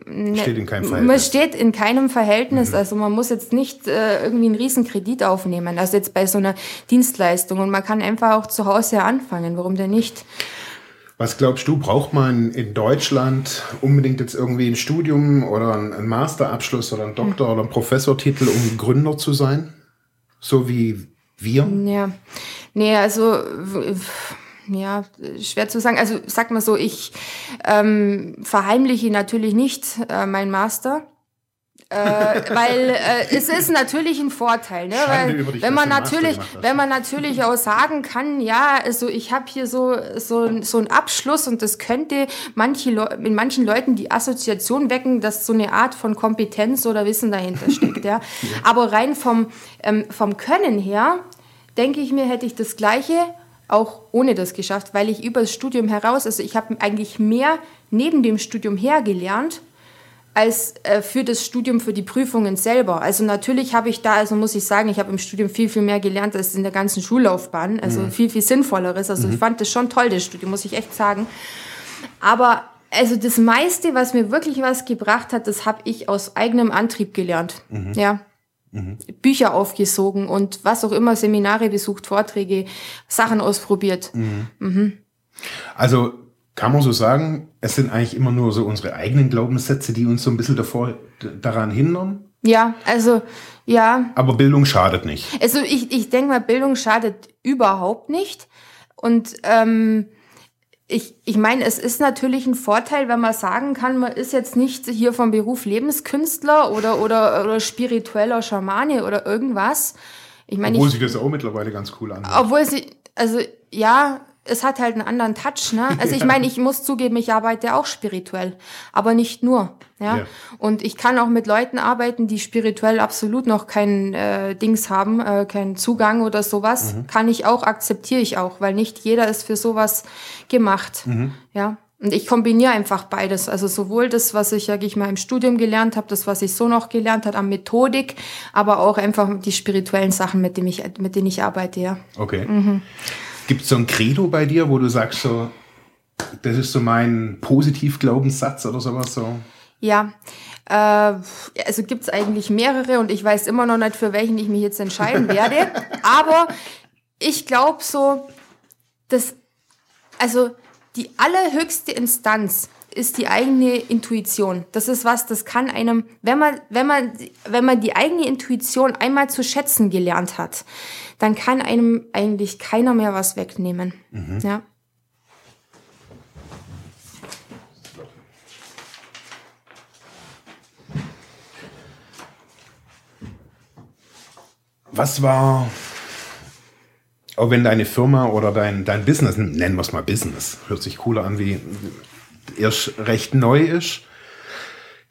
ne, steht in keinem Verhältnis. Man steht in keinem Verhältnis. Mhm. Also man muss jetzt nicht äh, irgendwie einen riesen Kredit aufnehmen. Also jetzt bei so einer Dienstleistung. Und man kann einfach auch zu Hause anfangen. Warum denn nicht? Was glaubst du, braucht man in Deutschland unbedingt jetzt irgendwie ein Studium oder einen Masterabschluss oder einen Doktor- mhm. oder einen Professortitel, um Gründer zu sein? So wie wir? Ja. Nee, also ja, schwer zu sagen. Also sag mal so, ich ähm, verheimliche natürlich nicht äh, mein Master. äh, weil äh, es ist natürlich ein Vorteil, ne? weil dich, wenn man natürlich, wenn man natürlich auch sagen kann, ja, also ich habe hier so so so einen Abschluss und das könnte manche Le in manchen Leuten die Assoziation wecken, dass so eine Art von Kompetenz oder Wissen dahinter steckt, ja. ja. Aber rein vom ähm, vom Können her denke ich mir, hätte ich das Gleiche auch ohne das geschafft, weil ich über das Studium heraus, also ich habe eigentlich mehr neben dem Studium her gelernt, als äh, für das Studium, für die Prüfungen selber. Also natürlich habe ich da, also muss ich sagen, ich habe im Studium viel, viel mehr gelernt als in der ganzen Schullaufbahn. Also mhm. viel, viel sinnvolleres. Also mhm. ich fand das schon toll, das Studium, muss ich echt sagen. Aber also das meiste, was mir wirklich was gebracht hat, das habe ich aus eigenem Antrieb gelernt. Mhm. Ja. Mhm. Bücher aufgesogen und was auch immer, Seminare besucht, Vorträge, Sachen ausprobiert. Mhm. Mhm. Also kann man so sagen, es sind eigentlich immer nur so unsere eigenen Glaubenssätze, die uns so ein bisschen davor daran hindern? Ja, also ja. Aber Bildung schadet nicht. Also ich, ich denke mal, Bildung schadet überhaupt nicht. Und ähm, ich, ich meine, es ist natürlich ein Vorteil, wenn man sagen kann, man ist jetzt nicht hier vom Beruf Lebenskünstler oder, oder, oder spiritueller Schamane oder irgendwas. Ich meine, obwohl ich, sich das auch mittlerweile ganz cool anhört. Obwohl sie, also ja, es hat halt einen anderen Touch, ne? Also ich meine, ich muss zugeben, ich arbeite auch spirituell, aber nicht nur, ja? ja. Und ich kann auch mit Leuten arbeiten, die spirituell absolut noch kein äh, Dings haben, äh, keinen Zugang oder sowas. Mhm. Kann ich auch, akzeptiere ich auch, weil nicht jeder ist für sowas gemacht, mhm. ja? Und ich kombiniere einfach beides. Also sowohl das, was ich, sag ich mal, im Studium gelernt habe, das, was ich so noch gelernt habe an Methodik, aber auch einfach die spirituellen Sachen, mit denen ich, mit denen ich arbeite, ja. Okay. Mhm. Gibt es so ein Credo bei dir, wo du sagst, so, das ist so mein Positivglaubenssatz oder sowas so? Ja, äh, also gibt es eigentlich mehrere und ich weiß immer noch nicht, für welchen ich mich jetzt entscheiden werde. Aber ich glaube so, dass, also die allerhöchste Instanz ist die eigene Intuition. Das ist was, das kann einem, wenn man, wenn man, wenn man die eigene Intuition einmal zu schätzen gelernt hat, dann kann einem eigentlich keiner mehr was wegnehmen. Mhm. Ja. Was war, auch wenn deine Firma oder dein, dein Business, nennen wir es mal Business, hört sich cooler an wie erst recht neu ist.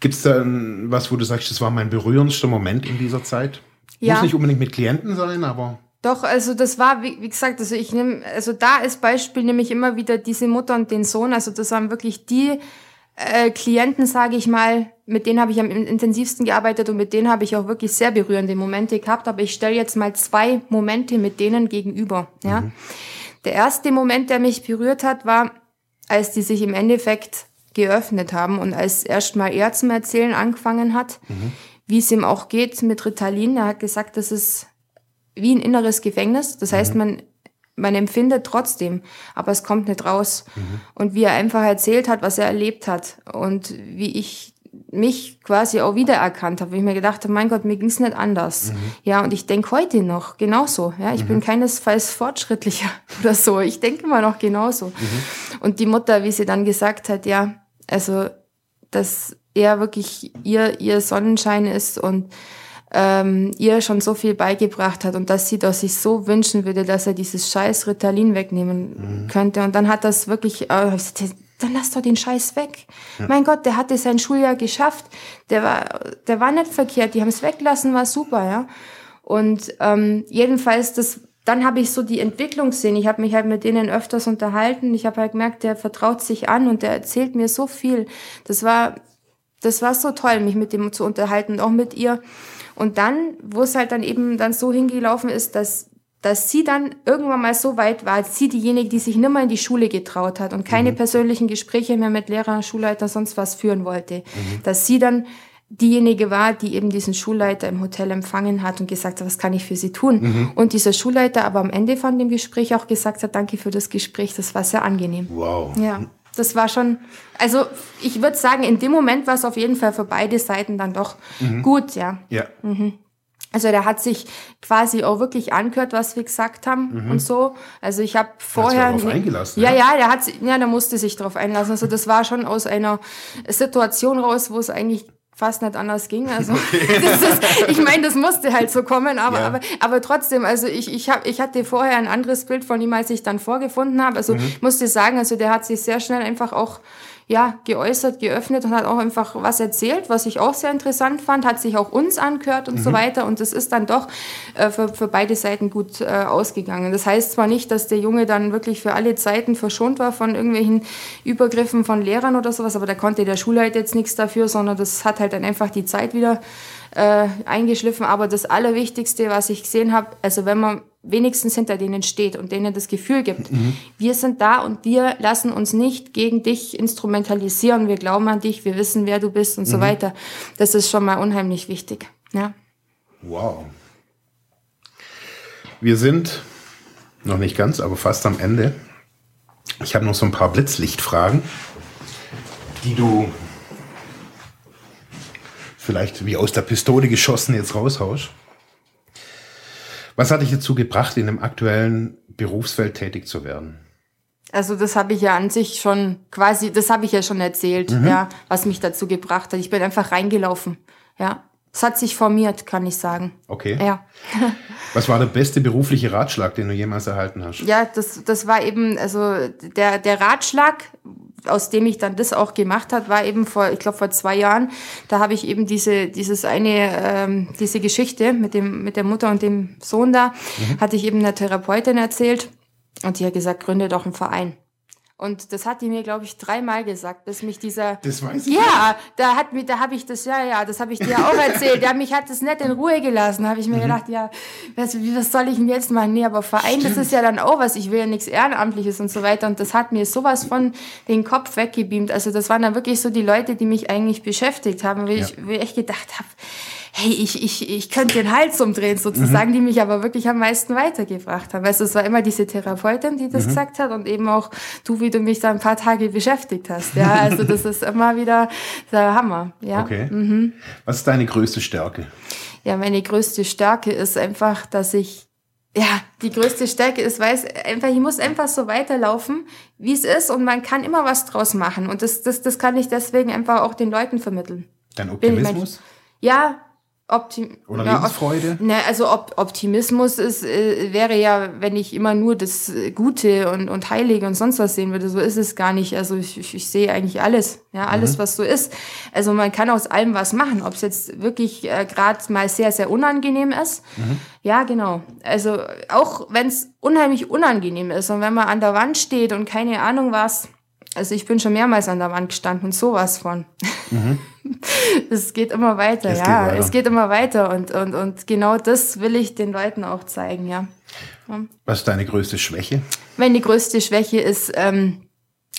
Gibt es da was, wo du sagst, das war mein berührendster Moment in dieser Zeit? Ja. Muss nicht unbedingt mit Klienten sein, aber. Doch, also das war, wie, wie gesagt, also ich nehme, also da als Beispiel nehme ich immer wieder diese Mutter und den Sohn. Also das waren wirklich die äh, Klienten, sage ich mal, mit denen habe ich am intensivsten gearbeitet und mit denen habe ich auch wirklich sehr berührende Momente gehabt. Aber ich stelle jetzt mal zwei Momente mit denen gegenüber. Ja. Mhm. Der erste Moment, der mich berührt hat, war, als die sich im Endeffekt geöffnet haben und als erstmal er zum Erzählen angefangen hat, mhm. wie es ihm auch geht mit Ritalin. Er hat gesagt, das ist wie ein inneres Gefängnis. Das heißt, mhm. man, man empfindet trotzdem, aber es kommt nicht raus. Mhm. Und wie er einfach erzählt hat, was er erlebt hat und wie ich mich quasi auch wiedererkannt habe, wie ich mir gedacht habe, mein Gott, mir ging's nicht anders. Mhm. Ja, und ich denke heute noch genauso. Ja, ich mhm. bin keinesfalls fortschrittlicher oder so. Ich denke immer noch genauso. Mhm. Und die Mutter, wie sie dann gesagt hat, ja, also, dass er wirklich ihr, ihr Sonnenschein ist und ähm, ihr schon so viel beigebracht hat und dass sie das sich so wünschen würde, dass er dieses scheiß Ritalin wegnehmen mhm. könnte. Und dann hat das wirklich, äh, dann lass doch den Scheiß weg. Ja. Mein Gott, der hatte sein Schuljahr geschafft. Der war, der war nicht verkehrt. Die haben es weggelassen, war super, ja. Und ähm, jedenfalls, das, dann habe ich so die Entwicklung gesehen. Ich habe mich halt mit denen öfters unterhalten. Ich habe halt gemerkt, der vertraut sich an und der erzählt mir so viel. Das war, das war so toll, mich mit dem zu unterhalten, auch mit ihr. Und dann, wo es halt dann eben dann so hingelaufen ist, dass dass sie dann irgendwann mal so weit war, sie diejenige, die sich nimmer in die Schule getraut hat und keine mhm. persönlichen Gespräche mehr mit Lehrer, Schulleiter, sonst was führen wollte, mhm. dass sie dann diejenige war, die eben diesen Schulleiter im Hotel empfangen hat und gesagt hat, was kann ich für Sie tun? Mhm. Und dieser Schulleiter aber am Ende von dem Gespräch auch gesagt hat, danke für das Gespräch, das war sehr angenehm. Wow. Ja, das war schon, also ich würde sagen, in dem Moment war es auf jeden Fall für beide Seiten dann doch mhm. gut, ja. Ja. Also der hat sich quasi auch wirklich angehört, was wir gesagt haben mhm. und so. Also ich habe vorher hat sich eingelassen. Ja, ja, der hat ja, der musste sich darauf einlassen. Also das war schon aus einer Situation raus, wo es eigentlich fast nicht anders ging. Also okay. ist, ich meine, das musste halt so kommen, aber, ja. aber, aber trotzdem, also ich, ich, hab, ich hatte vorher ein anderes Bild von ihm, als ich dann vorgefunden habe. Also mhm. musste sagen, also der hat sich sehr schnell einfach auch ja, geäußert, geöffnet und hat auch einfach was erzählt, was ich auch sehr interessant fand, hat sich auch uns angehört und mhm. so weiter. Und das ist dann doch äh, für, für beide Seiten gut äh, ausgegangen. Das heißt zwar nicht, dass der Junge dann wirklich für alle Zeiten verschont war von irgendwelchen Übergriffen von Lehrern oder sowas, aber da konnte der Schulleiter jetzt nichts dafür, sondern das hat halt dann einfach die Zeit wieder äh, eingeschliffen. Aber das Allerwichtigste, was ich gesehen habe, also wenn man wenigstens hinter denen steht und denen das Gefühl gibt, mhm. wir sind da und wir lassen uns nicht gegen dich instrumentalisieren, wir glauben an dich, wir wissen, wer du bist und mhm. so weiter. Das ist schon mal unheimlich wichtig. Ja. Wow. Wir sind noch nicht ganz, aber fast am Ende. Ich habe noch so ein paar Blitzlichtfragen, die du vielleicht wie aus der Pistole geschossen jetzt raushaust. Was hat dich dazu gebracht, in dem aktuellen Berufsfeld tätig zu werden? Also das habe ich ja an sich schon quasi, das habe ich ja schon erzählt, mhm. ja, was mich dazu gebracht hat. Ich bin einfach reingelaufen, ja. Es hat sich formiert, kann ich sagen. Okay. Ja. Was war der beste berufliche Ratschlag, den du jemals erhalten hast? Ja, das, das war eben, also der, der Ratschlag, aus dem ich dann das auch gemacht hat, war eben vor, ich glaube vor zwei Jahren. Da habe ich eben diese, dieses eine, ähm, diese Geschichte mit dem, mit der Mutter und dem Sohn da, mhm. hatte ich eben einer Therapeutin erzählt und die hat gesagt, gründe doch einen Verein. Und das hat die mir, glaube ich, dreimal gesagt, bis mich dieser. Das weiß ich. Ja, da hat mir, da habe ich das, ja, ja, das habe ich dir auch erzählt. Ja, mich hat das nicht in Ruhe gelassen. habe ich mir mhm. gedacht, ja, was, was soll ich denn jetzt machen? Nee, aber Verein, Stimmt. das ist ja dann auch was. Ich will ja nichts Ehrenamtliches und so weiter. Und das hat mir sowas von den Kopf weggebeamt. Also das waren dann wirklich so die Leute, die mich eigentlich beschäftigt haben, wo, ja. ich, wo ich echt gedacht habe, hey, ich, ich, ich könnte den Hals umdrehen sozusagen, mhm. die mich aber wirklich am meisten weitergebracht haben. Also es war immer diese Therapeutin, die das mhm. gesagt hat und eben auch du, wie du mich da ein paar Tage beschäftigt hast. Ja, also das ist immer wieder der Hammer. Ja. Okay. Mhm. Was ist deine größte Stärke? Ja, meine größte Stärke ist einfach, dass ich ja, die größte Stärke ist, weil es einfach, ich muss einfach so weiterlaufen, wie es ist und man kann immer was draus machen. Und das, das, das kann ich deswegen einfach auch den Leuten vermitteln. Dein Optimismus? ja, Optim Oder ja, Lebensfreude? Ne, also Op Optimismus ist, äh, wäre ja, wenn ich immer nur das Gute und, und Heilige und sonst was sehen würde. So ist es gar nicht. Also ich, ich, ich sehe eigentlich alles, ja, alles, mhm. was so ist. Also man kann aus allem was machen, ob es jetzt wirklich äh, gerade mal sehr, sehr unangenehm ist. Mhm. Ja, genau. Also auch wenn es unheimlich unangenehm ist und wenn man an der Wand steht und keine Ahnung was, also ich bin schon mehrmals an der Wand gestanden und sowas von. Mhm. Es geht immer weiter, es ja. Geht weiter. Es geht immer weiter und, und, und genau das will ich den Leuten auch zeigen, ja. Was ist deine größte Schwäche? Meine größte Schwäche ist, ähm,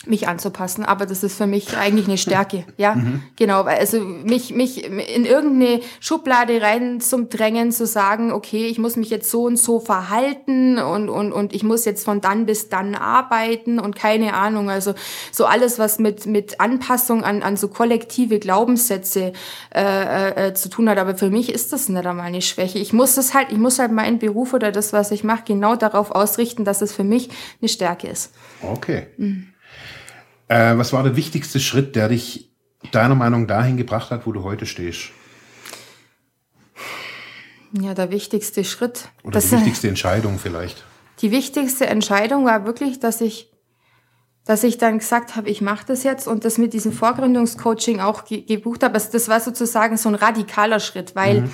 mich anzupassen, aber das ist für mich eigentlich eine Stärke, ja, mhm. genau, also mich mich in irgendeine Schublade rein zum Drängen zu sagen, okay, ich muss mich jetzt so und so verhalten und und und ich muss jetzt von dann bis dann arbeiten und keine Ahnung, also so alles was mit mit Anpassung an an so kollektive Glaubenssätze äh, äh, äh zu tun hat, aber für mich ist das nicht einmal eine Schwäche. Ich muss das halt, ich muss halt meinen Beruf oder das, was ich mache, genau darauf ausrichten, dass es für mich eine Stärke ist. Okay. Mhm. Äh, was war der wichtigste Schritt, der dich deiner Meinung dahin gebracht hat, wo du heute stehst? Ja, der wichtigste Schritt. Oder die wichtigste Entscheidung vielleicht. Die wichtigste Entscheidung war wirklich, dass ich dass ich dann gesagt habe, ich mache das jetzt und das mit diesem Vorgründungscoaching auch ge gebucht habe. Also das war sozusagen so ein radikaler Schritt, weil mhm.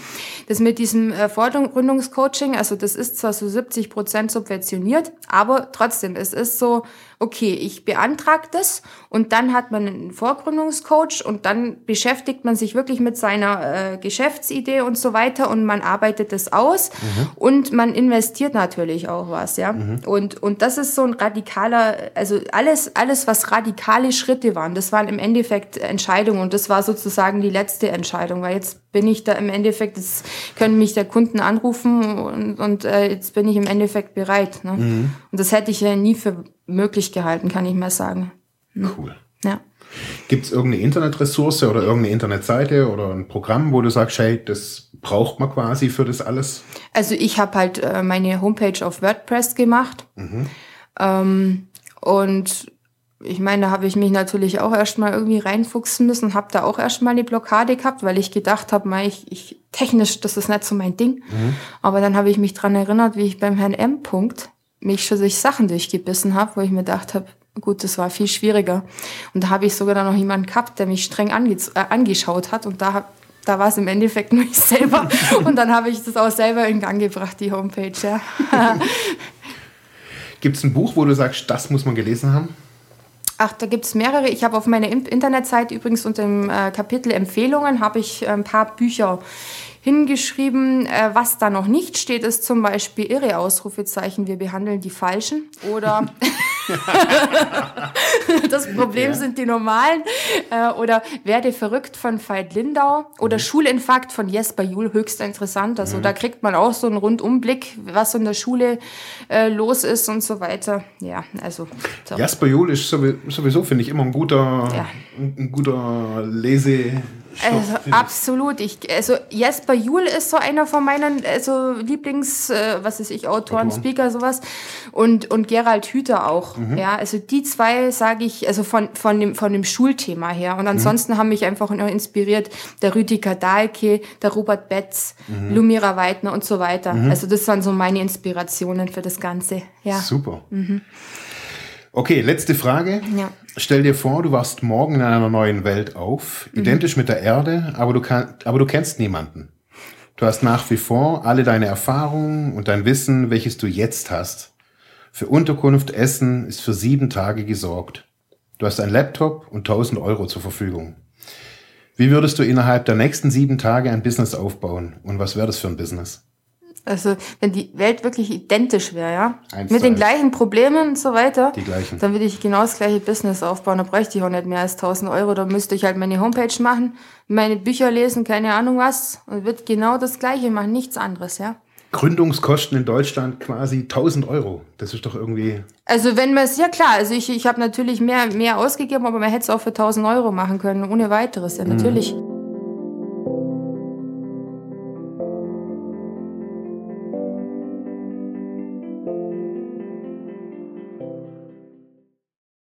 das mit diesem äh, Vorgründungscoaching, also das ist zwar so 70 Prozent subventioniert, aber trotzdem, es ist so, okay, ich beantrage das und dann hat man einen Vorgründungscoach und dann beschäftigt man sich wirklich mit seiner äh, Geschäftsidee und so weiter und man arbeitet das aus mhm. und man investiert natürlich auch was, ja. Mhm. Und, und das ist so ein radikaler, also alles, alles, was radikale Schritte waren, das waren im Endeffekt Entscheidungen und das war sozusagen die letzte Entscheidung, weil jetzt bin ich da im Endeffekt, jetzt können mich der Kunden anrufen und, und äh, jetzt bin ich im Endeffekt bereit. Ne? Mhm. Und das hätte ich ja nie für möglich gehalten, kann ich mal sagen. Hm. Cool. Ja. Gibt es irgendeine Internetressource oder irgendeine Internetseite oder ein Programm, wo du sagst, hey, das braucht man quasi für das alles? Also ich habe halt äh, meine Homepage auf WordPress gemacht. Mhm. Ähm, und ich meine, da habe ich mich natürlich auch erstmal irgendwie reinfuchsen müssen, habe da auch erstmal eine Blockade gehabt, weil ich gedacht habe, ich, ich technisch, das ist nicht so mein Ding. Mhm. Aber dann habe ich mich dran erinnert, wie ich beim Herrn M. Punkt mich schon durch Sachen durchgebissen habe, wo ich mir gedacht habe, gut, das war viel schwieriger. Und da habe ich sogar dann noch jemanden gehabt, der mich streng ange äh, angeschaut hat und da da war es im Endeffekt nur ich selber. Und dann habe ich das auch selber in Gang gebracht, die Homepage. Ja. Gibt es ein Buch, wo du sagst, das muss man gelesen haben? Ach, da gibt es mehrere. Ich habe auf meiner Internetseite übrigens unter dem äh, Kapitel Empfehlungen habe ich äh, ein paar Bücher hingeschrieben. Äh, was da noch nicht steht, ist zum Beispiel irre Ausrufezeichen, wir behandeln die Falschen. Oder das Problem ja. sind die normalen. Äh, oder Werde verrückt von Veit Lindau. Oder mhm. Schulinfarkt von Jesper Juhl, höchst interessant. Also mhm. da kriegt man auch so einen Rundumblick, was in der Schule äh, los ist und so weiter. Ja, also. So. Jesper Juhl ist sowieso, finde ich, immer ein guter, ja. ein guter Lese. Also, absolut. Ich, also Jesper Juhl ist so einer von meinen also Lieblings, äh, was ist ich, Autoren, Autoren, Speaker, sowas. Und, und Gerald Hüther auch. Mhm. Ja, also die zwei sage ich, also von, von, dem, von dem Schulthema her. Und mhm. ansonsten mhm. haben mich einfach noch inspiriert der Rüdiger Dahlke, der Robert Betz, mhm. Lumira Weidner und so weiter. Mhm. Also das waren so meine Inspirationen für das Ganze. Ja. Super. Okay, letzte Frage. Ja. Stell dir vor, du wachst morgen in einer neuen Welt auf, mhm. identisch mit der Erde, aber du, kann, aber du kennst niemanden. Du hast nach wie vor alle deine Erfahrungen und dein Wissen, welches du jetzt hast. Für Unterkunft, Essen ist für sieben Tage gesorgt. Du hast einen Laptop und 1000 Euro zur Verfügung. Wie würdest du innerhalb der nächsten sieben Tage ein Business aufbauen und was wäre das für ein Business? Also wenn die Welt wirklich identisch wäre, ja, Eins mit den gleichen Problemen und so weiter, die gleichen. dann würde ich genau das gleiche Business aufbauen. Da bräuchte ich auch nicht mehr als 1000 Euro. Da müsste ich halt meine Homepage machen, meine Bücher lesen, keine Ahnung was und würde genau das gleiche machen, nichts anderes, ja. Gründungskosten in Deutschland quasi 1000 Euro. Das ist doch irgendwie. Also wenn man es, ja klar, also ich, ich habe natürlich mehr, mehr ausgegeben, aber man hätte es auch für 1000 Euro machen können, ohne weiteres, ja, natürlich. Mhm.